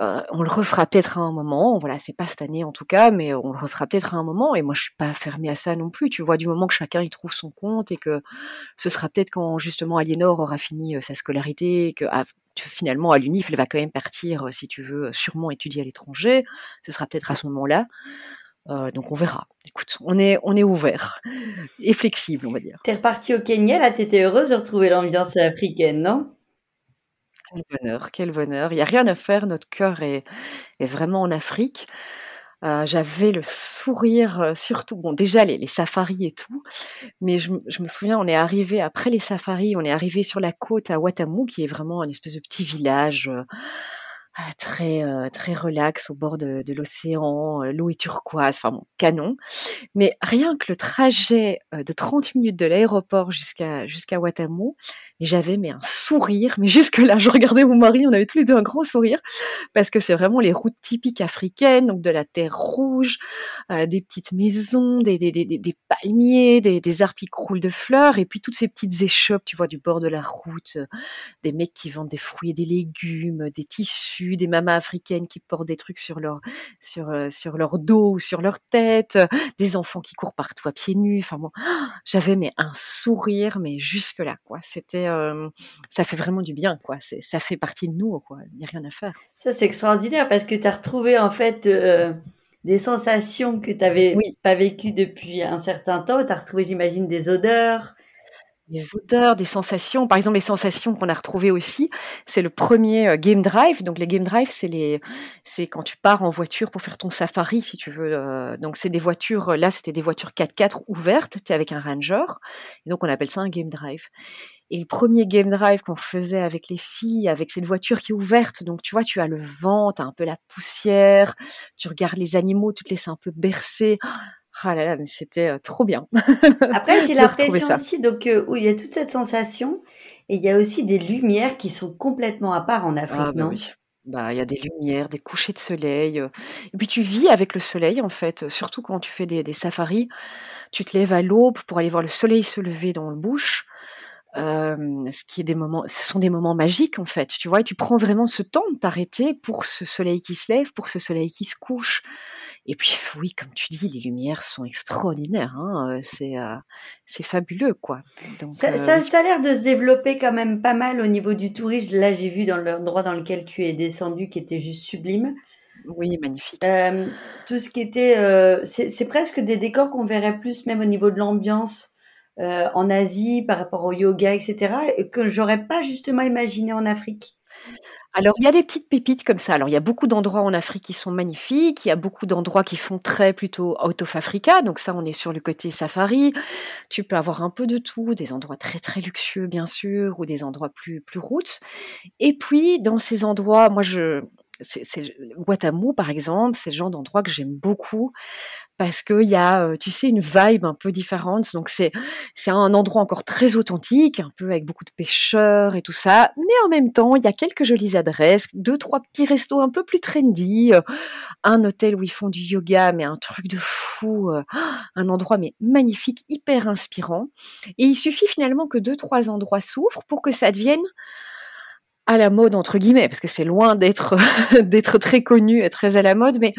Heu, on le refera peut-être à un moment, voilà, c'est pas cette année en tout cas, mais on le refera peut-être à un moment et moi je suis pas fermée à ça non plus, tu vois? Du moment que chacun y trouve son compte et que ce sera peut-être quand justement Aliénor aura fini, heu, sa scolarité, que tu finalement à l'UNIF, elle va quand même partir, heu, si tu veux, sûrement étudier à l'étranger. Ce sera peut-être à ce moment-là donc on verra. Écoute, on est, on est ouvert et flexible, on va dire. T'es reparti au Kenya, là, t'étais heureuse de retrouver l'ambiance africaine, non? Quel bonheur, quel bonheur. Il n'y a rien à faire, notre cœur est, est vraiment en Afrique. j'avais le sourire, surtout, bon, déjà les, les, safaris et tout, mais je, je, me souviens, on est arrivé après les safaris, on est arrivé sur la côte à Watamu, qui est vraiment un espèce de petit village très euh, très relax au bord de, l'océan, l'eau est turquoise, enfin bon, canon. Mais rien que le trajet de 30 minutes de l'aéroport jusqu'à jusqu'à J'avais mais un sourire, mais jusque là, je regardais mon mari, on avait tous les deux un grand sourire parce que c'est vraiment les routes typiques africaines, donc de la terre rouge, des petites maisons, des, des, des, des palmiers, des, arbres qui croulent de fleurs, et puis toutes ces petites échoppes, tu vois, du bord de la route, des mecs qui vendent des fruits et des légumes, des tissus des mamas africaines qui portent des trucs sur leur sur euh, sur leur dos ou sur leur tête, des enfants qui courent partout à pieds nus. Enfin bon, j'avais mais un sourire, mais jusque là quoi. C'était euh, ça fait vraiment du bien quoi. C'est ça fait partie de nous quoi. Il n'y a rien à faire. Ça c'est extraordinaire parce que tu as retrouvé en fait euh, des sensations que tu n'avais pas vécues depuis un certain temps. Tu as retrouvé, j'imagine, des odeurs, des odeurs, des sensations. Par exemple, les sensations qu'on a retrouvées aussi, c'est le premier euh, game drive. Donc les game drive, c'est les, c'est quand tu pars en voiture pour faire ton safari, si tu veux. Euh, donc c'est des voitures. Là, c'était des voitures 4x4 ouvertes. Avec un Ranger. Et donc on appelle ça un game drive. Et le premier game drive qu'on faisait avec les filles, avec cette voiture qui est ouverte, donc tu vois, tu as le vent, tu as un peu la poussière, tu regardes les animaux, tu te laisses un peu bercer. Ah là là, mais c'était trop bien. Après, j'ai l'impression aussi donc où il y a toute cette sensation et il y a aussi des lumières qui sont complètement à part en Afrique, ah, bah non? oui. Bah, il y a des lumières, des couchers de soleil. Et puis tu vis avec le soleil en fait, surtout quand tu fais des, des safaris. Tu te lèves à l'aube pour aller voir le soleil se lever dans le bush. ce qui est des moments, ce sont des moments magiques en fait, tu vois, et tu prends vraiment ce temps de t'arrêter pour ce soleil qui se lève, pour ce soleil qui se couche. Et puis oui, comme tu dis, les lumières sont extraordinaires. Hein, c'est c'est fabuleux, quoi. Donc, ça, ça, a l'air de se développer quand même pas mal au niveau du tourisme. Là, j'ai vu dans l'endroit dans lequel tu es descendu, qui était juste sublime. Oui, magnifique. tout ce qui était, c'est presque des décors qu'on verrait plus même au niveau de l'ambiance en Asie par rapport au yoga, etc. Et que j'aurais pas justement imaginé en Afrique. Alors, il y a des petites pépites comme ça. Alors, il y a beaucoup d'endroits en Afrique qui sont magnifiques. Il y a beaucoup d'endroits qui font très plutôt out of Africa. Donc ça, on est sur le côté safari. Tu peux avoir un peu de tout, des endroits très très luxueux, bien sûr, ou des endroits plus plus routes. Et puis, dans ces endroits, moi, je c'est Watamu, par exemple, c'est le genre d'endroit que j'aime beaucoup parce qu'il y a, tu sais, une vibe un peu différente. Donc c'est c'est un endroit encore très authentique, un peu avec beaucoup de pêcheurs et tout ça. Mais en même temps, il y a quelques jolies adresses, deux trois petits restos un peu plus trendy, un hôtel où ils font du yoga, mais un truc de fou, un endroit mais magnifique, hyper inspirant. Et il suffit finalement que deux trois endroits s'ouvrent pour que ça devienne à la mode entre guillemets, parce que c'est loin d'être d'être très connu et très à la mode, mais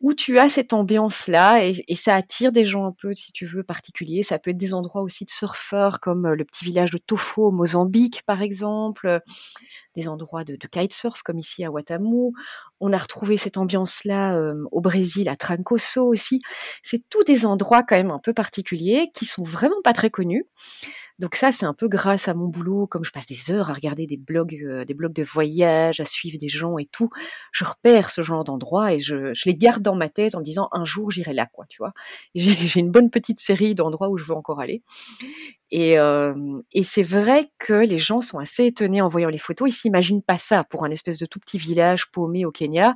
où tu as cette ambiance-là et, et, ça attire des gens un peu, si tu veux, particuliers. Ça peut être des endroits aussi de surfeurs comme euh, le petit village de Tofo au Mozambique, par exemple, des endroits de, de kitesurf comme ici à Watamu. On a retrouvé cette ambiance-là euh, au Brésil, à Trancoso aussi. C'est tous des endroits quand même un peu particuliers qui sont vraiment pas très connus. Donc ça, c'est un peu grâce à mon boulot, comme je passe des heures à regarder des blogs, euh, des blogs de voyage, à suivre des gens et tout, je repère ce genre d'endroits et je, je, les garde dans ma tête en disant un jour j'irai là, quoi, tu vois. J'ai une bonne petite série d'endroits où je veux encore aller. Et, euh, et c'est vrai que les gens sont assez étonnés en voyant les photos. Ils s'imaginent pas ça pour un espèce de tout petit village paumé au Kenya.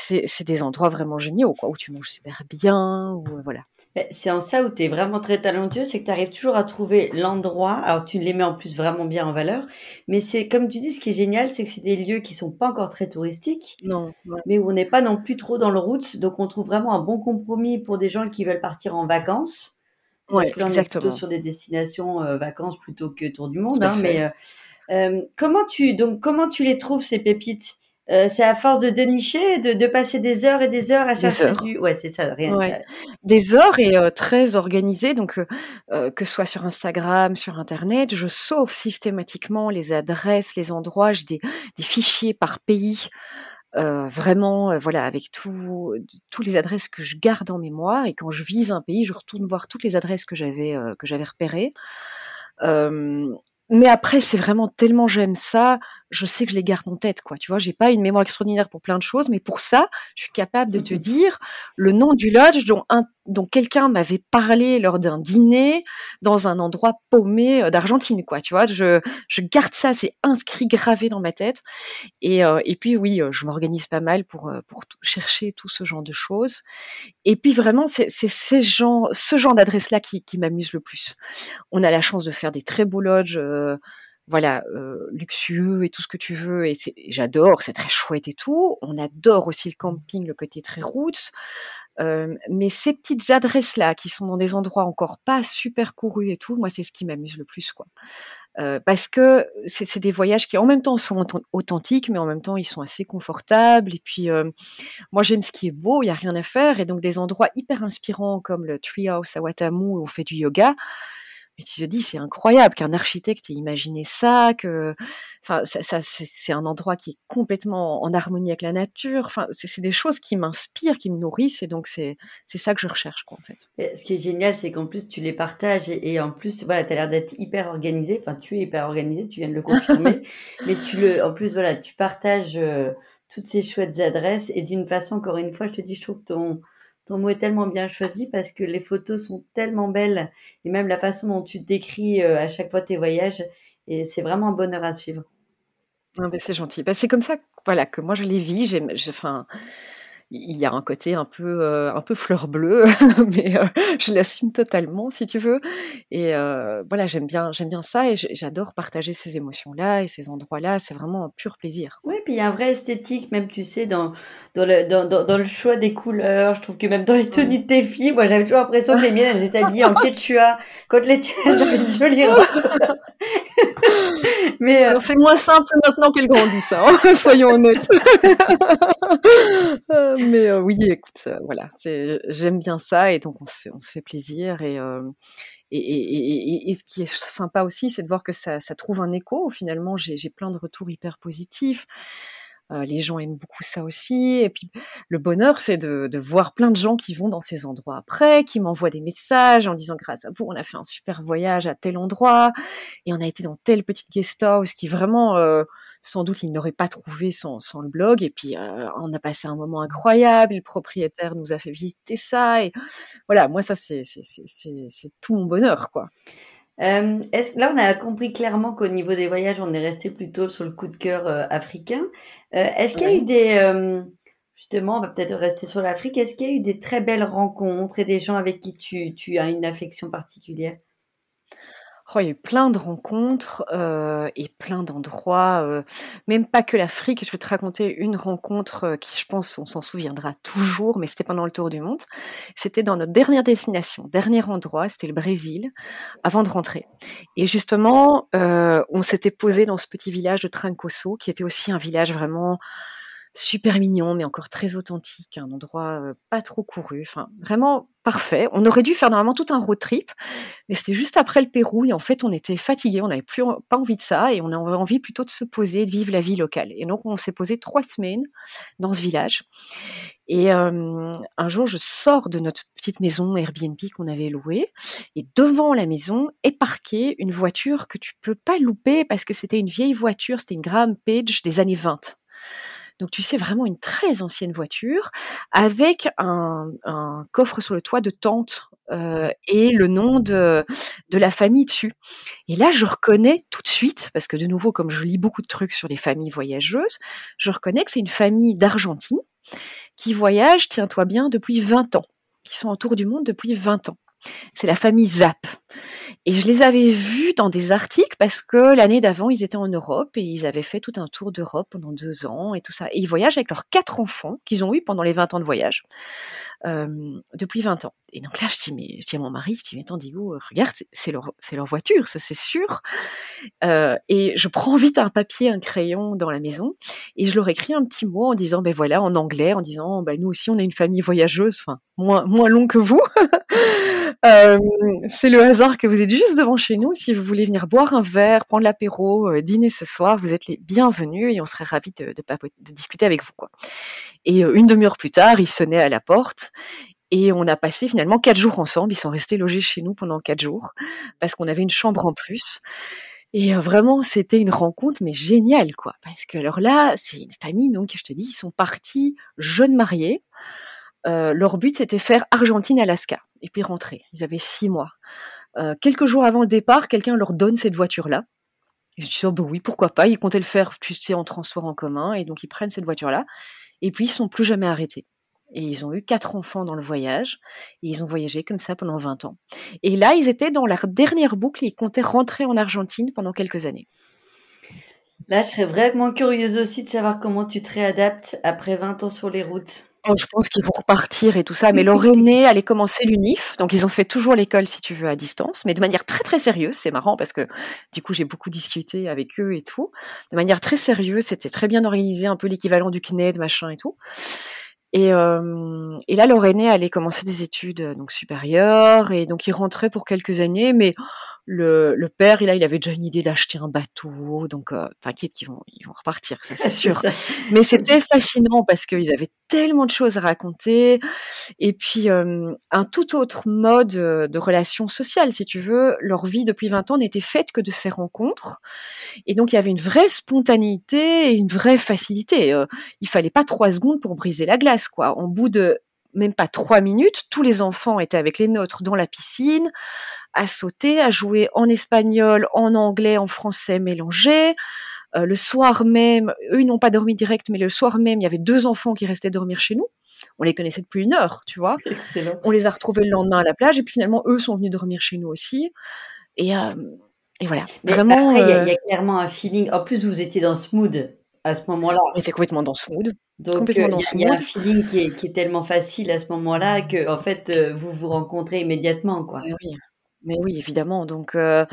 C'est des endroits vraiment géniaux, quoi, où tu manges super bien, euh, voilà. C'est en ça où tu es vraiment très talentueux, c'est que tu arrives toujours à trouver l'endroit. Alors tu les mets en plus vraiment bien en valeur, mais c'est comme tu dis, ce qui est génial, c'est que c'est des lieux qui sont pas encore très touristiques, non, mais où on n'est pas non plus trop dans le route, donc on trouve vraiment un bon compromis pour des gens qui veulent partir en vacances. Ouais, exactement. On est plutôt sur des destinations euh, vacances plutôt que tour du monde. Hein, mais euh, euh, comment tu donc comment tu les trouves ces pépites? Euh, c'est à force de dénicher, de, de, passer des heures et des heures à chercher du. Ouais, c'est ça, rien. Ouais. Des heures et euh, très organisé. Donc, euh, que ce soit sur Instagram, sur Internet, je sauve systématiquement les adresses, les endroits, j'ai des, des fichiers par pays. Vraiment, voilà, avec tout, toutes les adresses que je garde en mémoire. Et quand je vise un pays, je retourne voir toutes les adresses que j'avais que j'avais repérées. mais après, c'est vraiment tellement j'aime ça, je sais que je les garde en tête, quoi. Tu vois, j'ai pas une mémoire extraordinaire pour plein de choses, mais pour ça, je suis capable de te mmh dire le nom du lodge dont, un, dont quelqu'un m'avait parlé lors d'un dîner dans un endroit paumé euh, d'Argentine, quoi. Tu vois, je, je garde ça, c'est inscrit, gravé dans ma tête. Et, euh, et puis, oui, euh, je m'organise pas mal pour, pour chercher tout ce genre de choses. Et puis, vraiment, c'est ces gens, ce genre d'adresse-là qui, qui m'amuse le plus. On a la chance de faire des très beaux lodges voilà, luxueux et tout ce que tu veux. Et j'adore, c'est très chouette et tout. On adore aussi le camping, le côté très roots. mais ces petites adresses-là, qui sont dans des endroits encore pas super courus et tout, moi, c'est ce qui m'amuse le plus, quoi. parce que c'est des voyages qui, en même temps, sont authentiques, mais en même temps, ils sont assez confortables. Et puis, moi, j'aime ce qui est beau, il y a rien à faire. Et donc, des endroits hyper inspirants comme le Treehouse à Watamu où on fait du yoga, mais tu te dis, c'est incroyable qu'un architecte ait imaginé ça, que, enfin, ça, ça c'est un endroit qui est complètement en harmonie avec la nature. Enfin, c'est des choses qui m'inspirent, qui me nourrissent, et donc c'est c'est ça que je recherche, quoi, en fait. ce qui est génial, c'est qu'en plus tu les partages, et, en plus, voilà, tu as l'air d'être hyper organisé. Enfin, tu es hyper organisé, tu viens de le confirmer, mais tu le, en plus, voilà, tu partages euh, toutes ces chouettes adresses, et d'une façon, encore une fois, je te dis, je trouve que ton ton mot est tellement bien choisi parce que les photos sont tellement belles et même la façon dont tu décris euh, à chaque fois tes voyages et c'est vraiment un bonheur à suivre. Ah ben, c'est gentil. Ben, c'est comme ça voilà, que moi je les vis. Il y a un côté un peu, euh, un peu fleur bleue, mais euh, je l'assume totalement, si tu veux. Et euh, voilà, j'aime bien, j'aime bien ça et j'adore partager ces émotions-là et ces endroits-là. C'est vraiment un pur plaisir. Oui, puis il y a un vrai esthétique, même tu sais, dans dans le dans, dans, le choix des couleurs. Je trouve que même dans les tenues de tes filles, moi j'avais toujours l'impression que les miennes elles étaient habillées en quechua, quand les tiennes avaient une jolie robe. mais c'est moins simple maintenant qu'elles grandissent, hein, soyons honnêtes mais oui, écoute, voilà, c'est, j'aime bien ça et donc on se fait, on se fait plaisir et, et, et, et, ce qui est sympa aussi, c'est de voir que ça, trouve un écho. Finalement, j'ai, plein de retours hyper positifs. Euh, les gens aiment beaucoup ça aussi. Et puis le bonheur, c'est de, de, voir plein de gens qui vont dans ces endroits après, qui m'envoient des messages en disant grâce à vous, on a fait un super voyage à tel endroit et on a été dans telle petite guest house qui vraiment, euh, sans doute, ils n'auraient pas trouvé sans, sans, le blog. Et puis euh, on a passé un moment incroyable. Le propriétaire nous a fait visiter ça. Et voilà, moi ça c'est tout mon bonheur quoi. Euh, là, on a compris clairement qu'au niveau des voyages, on est resté plutôt sur le coup de cœur euh, africain. Euh, est-ce qu'il y a eu des, justement, on va peut-être rester sur l'Afrique, est-ce qu'il y a eu des très belles rencontres et des gens avec qui tu, tu as une affection particulière? Oh, il y a eu plein de rencontres euh, et plein d'endroits, euh, même pas que l'Afrique. Je vais te raconter une rencontre euh, qui, je pense, on s'en souviendra toujours, mais c'était pendant le tour du monde. C'était dans notre dernière destination, dernier endroit, c'était le Brésil, avant de rentrer. Et justement, on s'était posé dans ce petit village de Trancoso, qui était aussi un village vraiment super mignon, mais encore très authentique, un endroit pas trop couru, enfin vraiment parfait. On aurait dû faire normalement tout un road trip, mais c'était juste après le Pérou et en fait on était fatigué, on n'avait plus pas envie de ça et on avait envie plutôt de se poser, de vivre la vie locale. Et donc on s'est posé trois semaines dans ce village. Et un jour je sors de notre petite maison Airbnb qu'on avait louée et devant la maison est parquée une voiture que tu peux pas louper parce que c'était une vieille voiture, c'était une Graham Page des années 20. Donc tu sais vraiment une très ancienne voiture avec un, coffre sur le toit de tente euh, et le nom de, de la famille dessus. Et là, je reconnais tout de suite, parce que de nouveau, comme je lis beaucoup de trucs sur les familles voyageuses, je reconnais que c'est une famille d'Argentine qui voyage, tiens-toi bien, depuis 20 ans, qui sont autour du monde depuis 20 ans. C'est la famille Zap. Et je les avais vus dans des articles parce que l'année d'avant, ils étaient en Europe et ils avaient fait tout un tour d'Europe pendant deux ans et tout ça. Et ils voyagent avec leurs quatre enfants qu'ils ont eu pendant les 20 ans de voyage, euh, depuis 20 ans. Et donc là, je dis, mais, je dis à mon mari, je dis, mais attends, Digo, regarde, c'est leur, leur voiture, ça c'est sûr. Euh, et je prends vite un papier, un crayon dans la maison et je leur écris un petit mot en disant, ben voilà, en anglais, en disant, ben nous aussi, on est une famille voyageuse, enfin, moins, moins long que vous. c'est le hasard que vous êtes juste devant chez nous. Si vous voulez venir boire un verre, prendre l'apéro, euh, dîner ce soir, vous êtes les bienvenus et on serait ravis de, discuter avec vous. Et une demi-heure plus tard, il sonnait à la porte et on a passé finalement quatre jours ensemble. Ils sont restés logés chez nous pendant quatre jours parce qu'on avait une chambre en plus. Et vraiment, c'était une rencontre, mais géniale, quoi. Parce que alors là, c'est une famille, donc je te dis, ils sont partis jeunes mariés. Euh, leur but, c'était faire Argentine-Alaska et puis rentrer. Ils avaient six mois. Euh, quelques jours avant le départ, quelqu'un leur donne cette voiture-là. Ils se disent, oui, pourquoi pas? Ils comptaient le faire, tu sais, en transport en commun. Et donc, ils prennent cette voiture-là. Et puis, ils sont plus jamais arrêtés. Et ils ont eu quatre enfants dans le voyage. Et ils ont voyagé comme ça pendant 20 ans. Et là, ils étaient dans leur dernière boucle. Et ils comptaient rentrer en Argentine pendant quelques années. Là, je serais vraiment curieuse aussi de savoir comment tu te réadaptes après 20 ans sur les routes. Je pense qu'ils vont repartir et tout ça. Mais leur allait commencer l'UNIF. Donc, ils ont fait toujours l'école, si tu veux, à distance, mais de manière très, très sérieuse. C'est marrant parce que, du coup, j'ai beaucoup discuté avec eux et tout. De manière très sérieuse. C'était très bien organisé, un peu l'équivalent du CNED, machin et tout. Et, euh, là, leur allait commencer des études donc supérieures et donc il rentrait pour quelques années, mais le, le, père, il, avait déjà une idée d'acheter un bateau, donc euh, t'inquiète qu'ils vont, ils vont repartir, ça c'est sûr. Mais c'était fascinant parce qu'ils avaient tellement de choses à raconter, et puis euh, un tout autre mode euh, de relation sociale, si tu veux. Leur vie depuis 20 ans n'était faite que de ces rencontres, et donc il y avait une vraie spontanéité et une vraie facilité. Euh, il fallait pas trois secondes pour briser la glace, quoi. En bout de même pas trois minutes, tous les enfants étaient avec les nôtres dans la piscine, à sauter, à jouer en espagnol, en anglais, en français mélangés. Euh, le soir même, eux, ils n'ont pas dormi direct, mais le soir même, il y avait deux enfants qui restaient dormir chez nous. On les connaissait depuis une heure, tu vois. On les a retrouvés le lendemain à la plage, et puis finalement, eux sont venus dormir chez nous aussi. Et, euh, et voilà. Vraiment. il y, a euh, clairement un feeling. En plus, vous étiez dans ce mood à ce moment-là. Mais c'est complètement dans ce mood. Donc, il y, a un feeling qui est, qui est, tellement facile à ce moment-là que, en fait, vous vous rencontrez immédiatement, quoi. oui. Mais oui, évidemment. Donc, euh,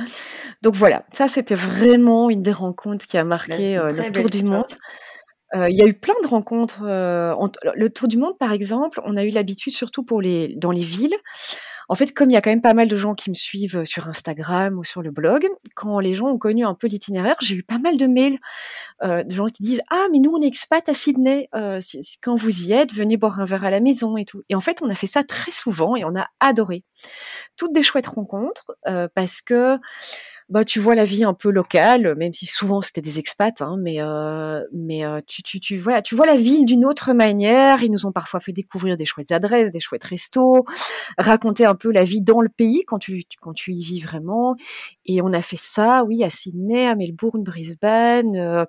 donc voilà, ça c'était vraiment une des rencontres qui a marqué euh, le tour du monde. Euh, il y a eu plein de rencontres. le tour du monde, par exemple, on a eu l'habitude, surtout pour les, dans les villes, en fait, comme il y a quand même pas mal de gens qui me suivent euh, sur Instagram ou sur le blog, quand les gens ont connu un peu l'itinéraire, j'ai eu pas mal de mails euh, de gens qui disent ah mais nous on est expat à Sydney, euh, quand vous y êtes, venez boire un verre à la maison et tout. Et en fait, on a fait ça très souvent et on a adoré. Toutes des chouettes rencontres parce que bah tu vois la vie un peu locale, même si souvent c'était des expats, hein, mais euh, mais euh, tu, tu, tu voilà, tu vois la ville d'une autre manière. Ils nous ont parfois fait découvrir des chouettes adresses, des chouettes restos, raconter un peu la vie dans le pays quand tu quand tu y vis vraiment. Et on a fait ça, oui, à Sydney, à Melbourne, Brisbane, euh,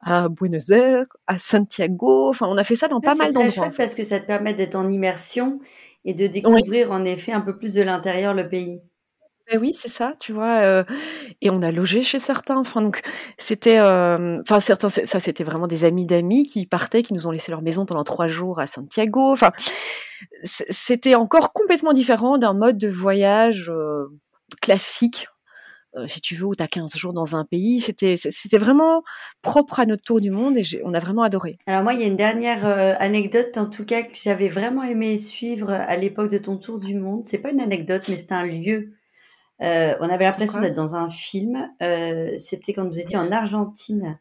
à Buenos Aires, à Santiago. Enfin, on a fait ça dans pas mal d'endroits. parce que ça te permet d'être en immersion et de découvrir en effet un peu plus de l'intérieur le pays. Ben oui, c'est ça, tu vois, et on a logé chez certains, enfin donc c'était, enfin certains ça c'était vraiment des amis d'amis qui partaient, qui nous ont laissé leur maison pendant trois jours à Santiago, enfin c'était encore complètement différent d'un mode de voyage, classique, si tu veux, où tu as 15 jours dans un pays. C'était c'était vraiment propre à notre tour du monde et on a vraiment adoré. Alors moi, il y a une dernière, anecdote en tout cas que j'avais vraiment aimé suivre à l'époque de ton tour du monde. C'est pas une anecdote, mais c'est un lieu euh, on avait l'impression d'être dans un film. Euh, c'était quand vous étiez en Argentine.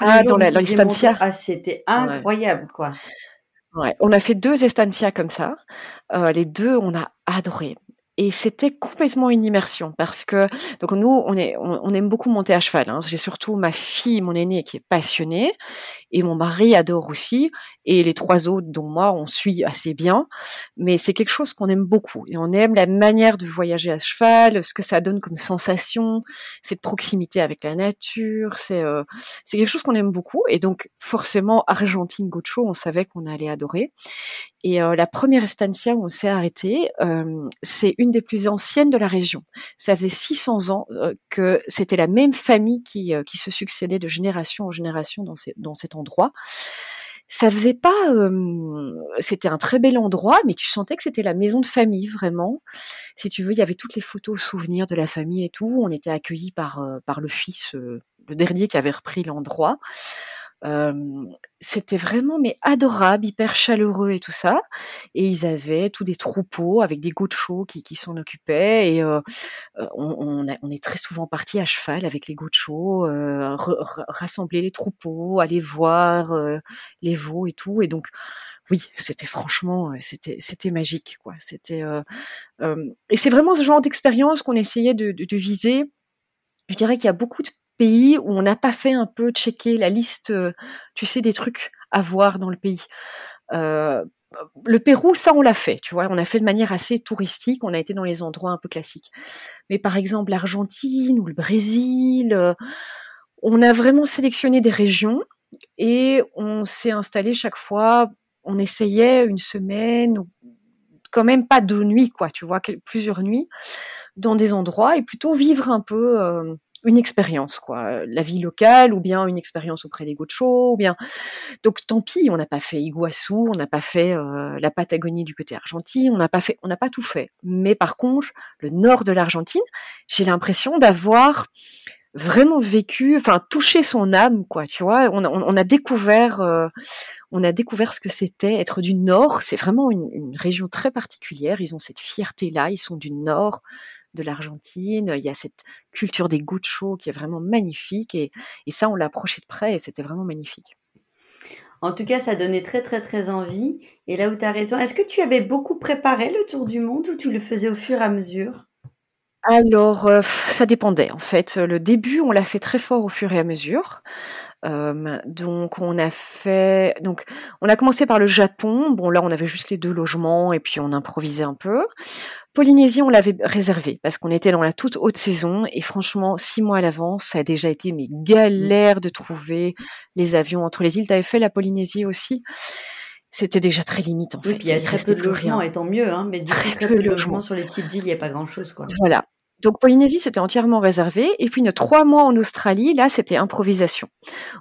Ah, dans l'estancia. Ah, c'était incroyable, quoi. Ouais, on a fait deux estancias comme ça. Euh, les deux, on a adoré et c'était complètement une immersion parce que donc nous on est on, aime beaucoup monter à cheval. Hein. J'ai surtout ma fille, mon aînée, qui est passionnée et mon mari adore aussi et les trois autres dont moi on suit assez bien. Mais c'est quelque chose qu'on aime beaucoup et on aime la manière de voyager à cheval, ce que ça donne comme sensation, cette proximité avec la nature. C'est euh, c'est quelque chose qu'on aime beaucoup et donc forcément Argentine Gocho, on savait qu'on allait adorer. Et euh, la première estancia où on s'est arrêté, euh, c'est une des plus anciennes de la région. Ça faisait 600 ans euh, que c'était la même famille qui, qui se succédait de génération en génération dans, dans cet endroit. Ça faisait pas, c'était un très bel endroit, mais tu sentais que c'était la maison de famille vraiment. Si tu veux, il y avait toutes les photos, souvenirs de la famille et tout. On était accueillis par par le fils, le dernier qui avait repris l'endroit. C'était vraiment mais adorable, hyper chaleureux et tout ça. Et ils avaient tous des troupeaux avec des gauchos qui, qui s'en occupaient. Et on, on, est très souvent parti à cheval avec les gauchos, euh, rassembler les troupeaux, aller voir les veaux et tout. Et donc oui, c'était franchement, c'était c'était magique quoi. C'était et c'est vraiment ce genre d'expérience qu'on essayait de, de, de viser. Je dirais qu'il y a beaucoup de pays où on n'a pas fait un peu checker la liste, euh, tu sais, des trucs à voir dans le pays. Euh, le Pérou, ça, on l'a fait, tu vois, on a fait de manière assez touristique, on a été dans les endroits un peu classiques. Mais par exemple, l'Argentine ou le Brésil, euh, on a vraiment sélectionné des régions et on s'est installé chaque fois, on essayait une semaine, quand même pas deux nuits, quoi, tu vois, plusieurs nuits, dans des endroits et plutôt vivre un peu une expérience, quoi, la vie locale, ou bien une expérience auprès des gauchos, ou bien. Donc tant pis, on n'a pas fait Iguassou, on n'a pas fait euh, la Patagonie du côté argentin, on n'a pas fait, on n'a pas tout fait. Mais par contre, le nord de l'Argentine, j'ai l'impression d'avoir vraiment vécu, enfin touché son âme, quoi. Tu vois, on, a découvert, euh, on a découvert ce que c'était être du Nord. C'est vraiment une, région très particulière. Ils ont cette fierté-là. Ils sont du Nord de l'Argentine. Il y a cette culture des gauchos qui est vraiment magnifique. Et, et ça, on l'a approché de près et c'était vraiment magnifique. En tout cas, ça donnait très très très envie. Et là où tu as raison, est-ce que tu avais beaucoup préparé le tour du monde ou tu le faisais au fur et à mesure? Alors, euh, ça dépendait en fait. Le début, on l'a fait très fort au fur et à mesure. Euh, donc on a fait, donc on a commencé par le Japon. Bon là, on avait juste les deux logements et puis on improvisait un peu. Polynésie, on l'avait réservé parce qu'on était dans la toute haute saison et franchement, six mois à l'avance, ça a déjà été mes galères de trouver les avions entre les îles. T'avais fait la Polynésie aussi? C'était déjà très limite en fait. il y a très peu de logements, et tant mieux, hein, mais très, peu, de logements sur les petites îles, il n'y a pas grand-chose. quoi. Voilà. Donc Polynésie, c'était entièrement réservé. Et puis, nos trois mois en Australie, là, c'était improvisation.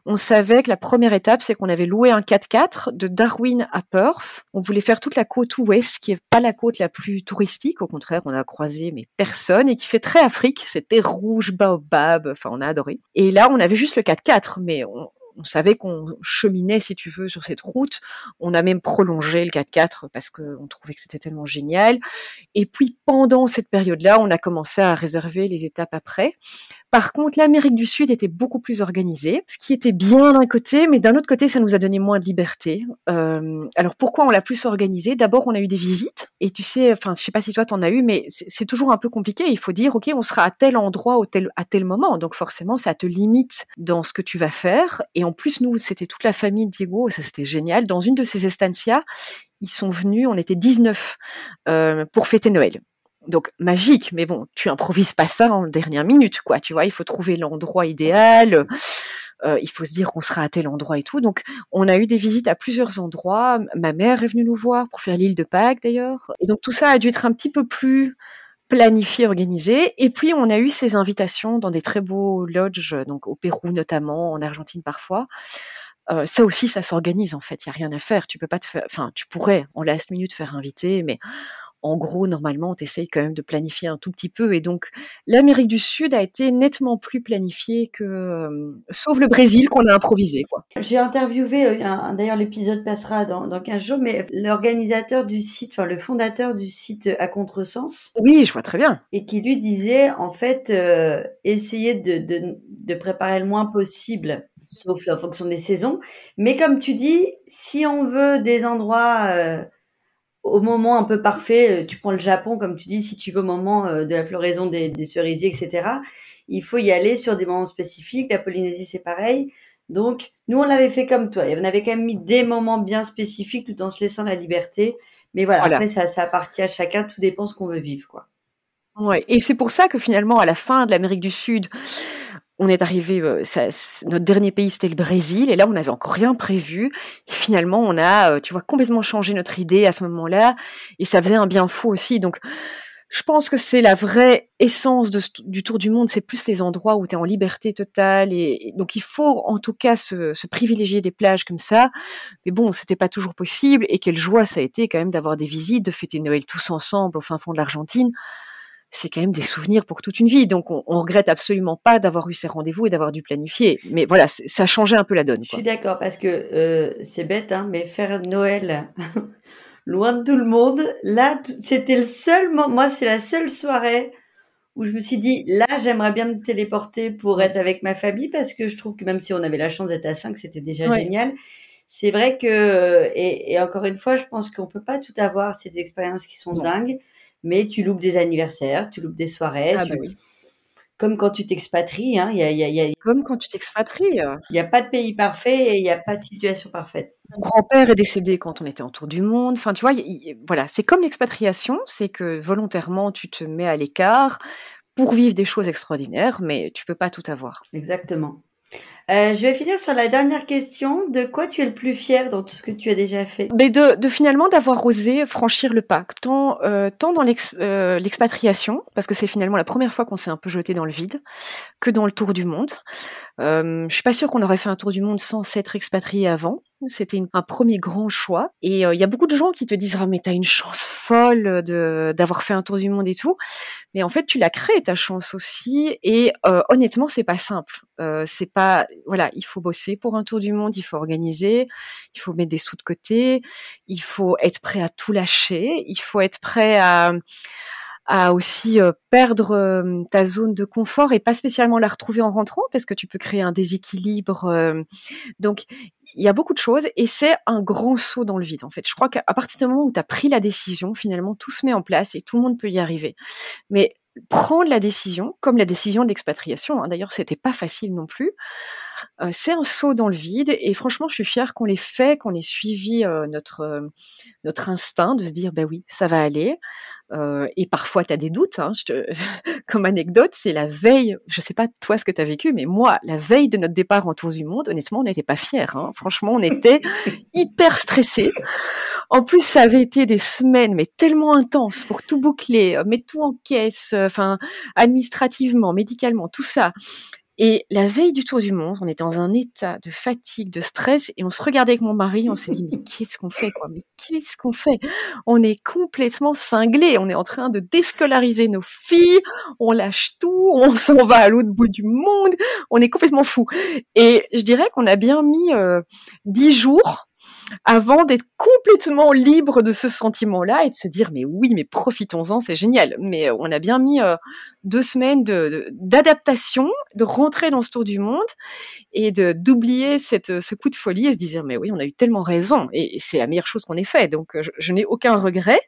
On savait que la première étape, c'est qu'on avait loué un 4x4 de Darwin à Perth. On voulait faire toute la côte ouest, qui est pas la côte la plus touristique. Au contraire, on a croisé mais personne et qui fait très Afrique. C'était rouge, baobab. Enfin, on a adoré. Et là, on avait juste le 4x4, mais on, on savait qu'on cheminait, si tu veux, sur cette route. On a même prolongé le 4x4 parce qu'on trouvait que c'était tellement génial. Et puis pendant cette période-là, on a commencé à réserver les étapes après. Par contre, l'Amérique du Sud était beaucoup plus organisée, ce qui était bien d'un côté, mais d'un autre côté, ça nous a donné moins de liberté. Euh, alors pourquoi on l'a plus organisé D'abord, on a eu des visites, et tu sais, enfin, je sais pas si toi t'en as eu, mais c'est toujours un peu compliqué. Il faut dire, ok, on sera à tel endroit à tel moment, donc forcément, ça te limite dans ce que tu vas faire. Et en plus, nous, c'était toute la famille Diego, ça c'était génial. Dans une de ces estancias, ils sont venus, on était 19 euh, pour fêter Noël donc magique, mais bon, tu improvises pas ça en dernière minute, quoi. Tu vois, il faut trouver l'endroit idéal. Euh, il faut se dire qu'on sera à tel endroit et tout. Donc, on a eu des visites à plusieurs endroits. Ma mère est venue nous voir pour faire l'île de Pâques d'ailleurs. Et donc tout ça a dû être un petit peu plus planifié, organisé. Et puis on a eu ces invitations dans des très beaux lodges, donc au Pérou notamment, en Argentine parfois. Euh, ça aussi, ça s'organise en fait. Il y a rien à faire. Tu peux pas te faire. Enfin, tu pourrais en last minute faire inviter, mais en gros, normalement, on essaye quand même de planifier un tout petit peu. Et donc, l'Amérique du Sud a été nettement plus planifiée que, euh, sauf le Brésil qu'on a improvisé. J'ai interviewé, euh, d'ailleurs l'épisode passera dans, dans 15 jours, mais l'organisateur du site, enfin le fondateur du site à contresens. Oui, je vois très bien. Et qui lui disait, en fait, euh, essayer de, de, de préparer le moins possible sauf en fonction des saisons. Mais comme tu dis, si on veut des endroits au moment un peu parfait, euh, tu prends le Japon, comme tu dis, si tu veux au moment euh, de la floraison des, cerisiers, etc., il faut y aller sur des moments spécifiques. La Polynésie, c'est pareil. Donc, nous, on l'avait fait comme toi. On avait quand même mis des moments bien spécifiques tout en se laissant la liberté. Mais voilà, après, ça, ça appartient à chacun. Tout dépend ce qu'on veut vivre, quoi. Ouais. Et c'est pour ça que finalement, à la fin de l'Amérique du Sud, on est arrivé, euh, notre dernier pays c'était le Brésil, et là on n'avait encore rien prévu. Et finalement, on a, euh, tu vois, complètement changé notre idée à ce moment-là, et ça faisait un bien fou aussi. Donc, je pense que c'est la vraie essence du tour du monde, c'est plus les endroits où tu es en liberté totale. Et, donc il faut en tout cas se, se, privilégier des plages comme ça. Mais bon, c'était pas toujours possible. Et quelle joie ça a été quand même d'avoir des visites, de fêter Noël tous ensemble au fin fond de l'Argentine c'est quand même des souvenirs pour toute une vie. Donc, on, on regrette absolument pas d'avoir eu ces rendez-vous et d'avoir dû planifier. Mais voilà, ça changeait un peu la donne. Je suis d'accord parce que euh, c'est bête, hein, mais faire Noël loin de tout le monde, là, c'était le seul moment. Moi, c'est la seule soirée où je me suis dit, là, j'aimerais bien me téléporter pour être avec ma famille parce que je trouve que même si on avait la chance d'être à 5, c'était déjà génial. C'est vrai que, et, et, encore une fois, je pense qu'on peut pas tout avoir ces expériences qui sont dingues mais tu loupes des anniversaires, tu loupes des soirées. Ah bah oui. Comme quand tu t'expatries, hein, y a, y a, y a... Comme quand tu t'expatries. Il n'y a pas de pays parfait et il n'y a pas de situation parfaite. Mon grand-père est décédé quand on était en tour du monde. Enfin, tu vois, voilà, c'est comme l'expatriation, c'est que volontairement tu te mets à l'écart pour vivre des choses extraordinaires, mais tu peux pas tout avoir. Exactement. Euh, je vais finir sur la dernière question. De quoi tu es le plus fier dans tout ce que tu as déjà fait? Mais de, de finalement d'avoir osé franchir le pas, tant, euh, tant dans euh, l'expatriation, parce que c'est finalement la première fois qu'on s'est un peu jeté dans le vide, que dans le tour du monde. Euh, je suis pas sûre qu'on aurait fait un tour du monde sans s'être expatrié avant. C'était un premier grand choix. Et euh, il y a beaucoup de gens qui te disent ah mais t'as une chance folle de d'avoir fait un tour du monde et tout. Mais en fait tu l'as créé ta chance aussi. Et euh, honnêtement c'est pas simple. Euh, c'est pas voilà il faut bosser pour un tour du monde. Il faut organiser. Il faut mettre des sous de côté. Il faut être prêt à tout lâcher. Il faut être prêt à à aussi euh, perdre euh, ta zone de confort et pas spécialement la retrouver en rentrant parce que tu peux créer un déséquilibre. Euh. donc il y a beaucoup de choses et c'est un grand saut dans le vide en fait. Je crois qu'à partir du moment où tu as pris la décision, finalement tout se met en place et tout le monde peut y arriver. Mais prendre la décision, comme la décision de l'expatriation, hein, d'ailleurs c'était pas facile non plus, euh, c'est un saut dans le vide et franchement je suis fière qu'on l'ait fait, qu'on ait suivi euh, notre euh, notre instinct de se dire ben oui ça va aller et parfois tu as des doutes. Hein, je te... comme anecdote c'est la veille, je sais pas toi ce que tu as vécu mais moi la veille de notre départ en tour du monde honnêtement on n'était pas fiers. Hein, franchement on était hyper stressés. En plus ça avait été des semaines mais tellement intenses pour tout boucler, mettre tout en caisse, enfin administrativement, médicalement tout ça. Et la veille du tour du monde, on était dans un état de fatigue, de stress, et on se regardait avec mon mari, on s'est dit, mais qu'est-ce qu'on fait, quoi? Mais qu'est-ce qu'on fait? On est complètement cinglés, on est en train de déscolariser nos filles, on lâche tout, on s'en va à l'autre bout du monde, on est complètement fou. Et je dirais qu'on a bien mis euh, dix jours avant d'être complètement libre de ce sentiment-là et de se dire mais oui, mais profitons-en, c'est génial. Mais euh, on a bien mis euh, deux semaines d'adaptation, de, rentrer dans ce tour du monde et de d'oublier cette ce coup de folie et se dire mais oui, on a eu tellement raison et, c'est la meilleure chose qu'on ait fait. Donc euh, je, n'ai aucun regret.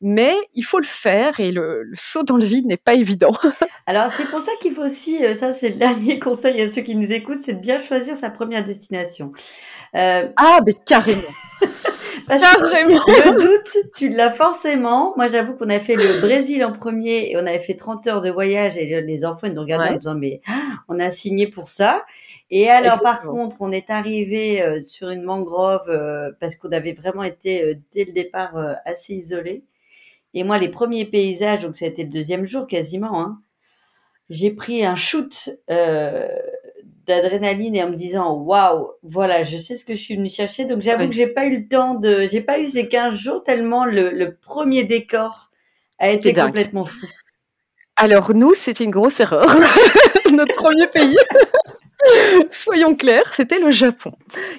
Mais il faut le faire et le, saut dans le vide n'est pas évident. Alors c'est pour ça qu'il faut aussi, ça c'est le dernier conseil à ceux qui nous écoutent, c'est de bien choisir sa première destination. Euh, ah, mais carrément. carrément. Le doute, tu l'as forcément. Moi, j'avoue qu'on a fait le Brésil en premier et on avait fait 30 heures de voyage et les enfants ils nous regardaient en disant mais ah, on a signé pour ça. Et alors, par contre, on est arrivé euh, sur une mangrove euh, parce qu'on avait vraiment été dès le départ assez isolés. Et moi, les premiers paysages, donc ça a été le deuxième jour quasiment, hein, j'ai pris un shoot euh, d'adrénaline et en me disant waouh, voilà, je sais ce que je suis venue chercher. Donc j'avoue que j'ai pas eu le temps de, j'ai pas eu ces 15 jours tellement le, le premier décor a été complètement fou. Alors nous, c'était une grosse erreur. Notre premier pays. Soyons clairs, c'était le Japon,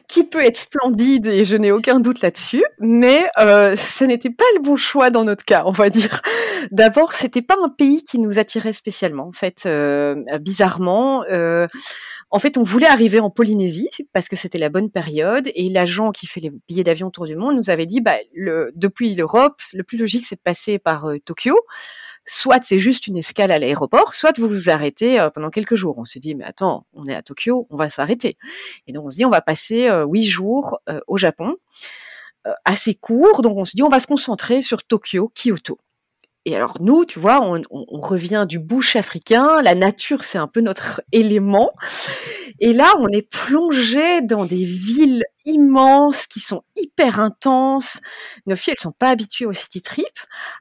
qui peut être splendide et je n'ai aucun doute là-dessus, mais euh, ce n'était pas le bon choix dans notre cas, on va dire. D'abord, c'était pas un pays qui nous attirait spécialement. En fait, euh, bizarrement, euh, en fait, on voulait arriver en Polynésie parce que c'était la bonne période et l'agent qui fait les billets d'avion autour du monde nous avait dit, bah, depuis l'Europe, le plus logique c'est de passer par euh, Tokyo soit c'est juste une escale à l'aéroport, soit vous vous arrêtez euh, pendant quelques jours. On s'est dit, mais attends, on est à Tokyo, on va s'arrêter. Et donc on se dit, on va passer euh, huit jours au Japon, assez court. Donc on se dit, on va se concentrer sur Tokyo, Kyoto. Et alors nous, tu vois, on, revient du bush africain, la nature c'est un peu notre élément. Et là, on est plongé dans des villes immenses qui sont hyper intenses. Nos filles, elles sont pas habituées au city trip,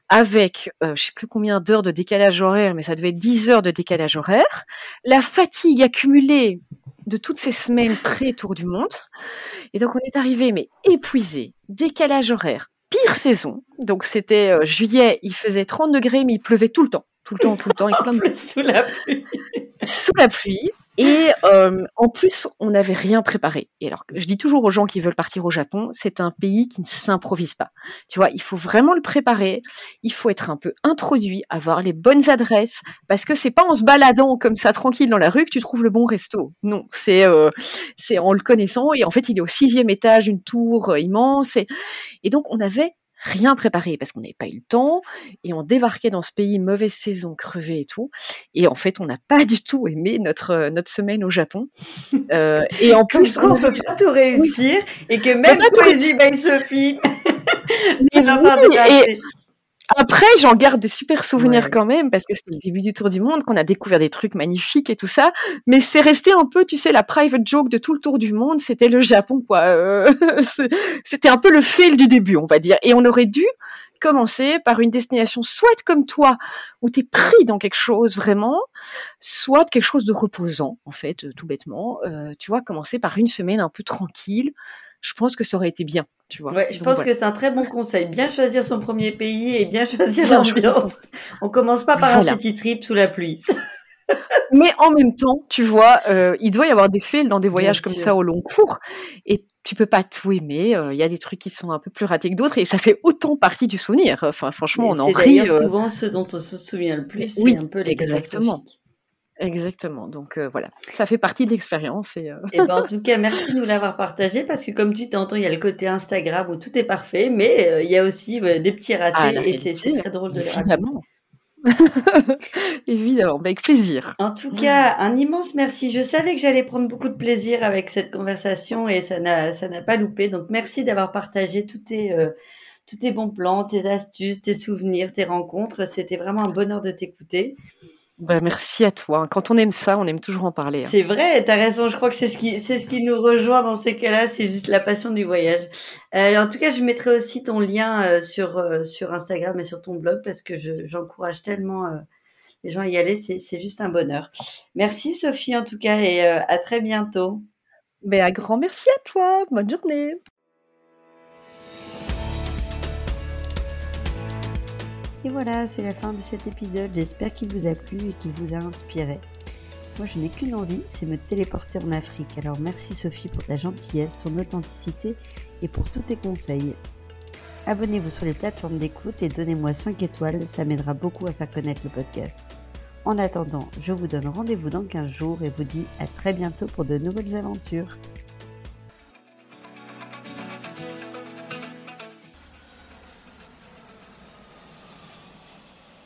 avec euh, je sais plus combien d'heures de décalage horaire, mais ça devait être 10 heures de décalage horaire. La fatigue accumulée de toutes ces semaines pré-tour du monde. Et donc on est arrivé, mais épuisé, décalage horaire, pire saison. Donc c'était euh, juillet, il faisait 30 degrés, mais il pleuvait tout le temps tout le temps, tout le temps, et plein de sous la pluie. sous la pluie. Et euh, en plus, on n'avait rien préparé. Et alors, je dis toujours aux gens qui veulent partir au Japon, c'est un pays qui ne s'improvise pas. Tu vois, il faut vraiment le préparer. Il faut être un peu introduit, avoir les bonnes adresses, parce que c'est pas en se baladant comme ça tranquille dans la rue que tu trouves le bon resto. Non, c'est euh, c'est en le connaissant. Et en fait, il est au sixième étage, une tour euh, immense. Et donc, on avait rien préparé parce qu'on n'avait pas eu le temps et on débarquait dans ce pays mauvaise saison, crevé et tout. Et en fait, on n'a pas du tout aimé notre euh, notre semaine au Japon. Euh, et en plus, on, ne peut pas tout réussir et que même Poésie by Sophie. et, après, j'en garde des super souvenirs quand même, parce que c'était le début du Tour du Monde, qu'on a découvert des trucs magnifiques et tout ça. Mais c'est resté un peu, tu sais, la private joke de tout le Tour du Monde, c'était le Japon, quoi. Euh, c'était un peu le fail du début, on va dire. Et on aurait dû commencer par une destination soit comme toi, où tu es pris dans quelque chose vraiment, soit quelque chose de reposant, en fait, tout bêtement. Euh, tu vois, commencer par une semaine un peu tranquille. Je pense que ça aurait été bien. Tu vois. Ouais, je pense que c'est un très bon conseil. Bien choisir son premier pays et bien choisir l'ambiance. On commence pas par un city trip sous la pluie. Mais en même temps, tu vois, euh, il doit y avoir des fails dans des voyages comme ça au long cours. Et tu peux pas tout aimer. Euh, il y a des trucs qui sont un peu plus ratés que d'autres. Et ça fait autant partie du souvenir. Enfin, franchement, on en rit. C'est euh... souvent ce dont on se souvient le plus. Oui, un peu les exactement. Exactement. Donc euh, voilà, ça fait partie de l'expérience. Et, euh... et ben, en tout cas, merci de nous l'avoir partagé parce que comme tu t'entends, il y a le côté Instagram où tout est parfait, mais euh, il y a aussi des petits ratés ah, et c'est très drôle de les Évidemment. Évidemment, avec plaisir. En tout cas, un immense merci. Je savais que j'allais prendre beaucoup de plaisir avec cette conversation et ça n'a ça n'a pas loupé. Donc merci d'avoir partagé tous tes tous tes bons plans, tes astuces, tes souvenirs, tes rencontres. C'était vraiment un bonheur de t'écouter. Bah, merci à toi. Quand on aime ça, on aime toujours en parler. Hein. C'est vrai, tu as raison. Je crois que c'est ce qui, c'est ce qui nous rejoint dans ces cas-là. C'est juste la passion du voyage. Euh, en tout cas, je mettrai aussi ton lien euh, sur euh, sur Instagram et sur ton blog parce que j'encourage tellement les gens à y aller. C'est, juste un bonheur. Merci Sophie en tout cas et à très bientôt. Ben, un grand merci à toi. Bonne journée. Et voilà, c'est la fin de cet épisode. J'espère qu'il vous a plu et qu'il vous a inspiré. Moi, je n'ai qu'une envie, c'est me téléporter en Afrique. Alors merci Sophie pour ta gentillesse, ton authenticité et pour tous tes conseils. Abonnez-vous sur les plateformes d'écoute et donnez-moi 5 étoiles, ça m'aidera beaucoup à faire connaître le podcast. En attendant, je vous donne rendez-vous dans 15 jours et vous dis à très bientôt pour de nouvelles aventures.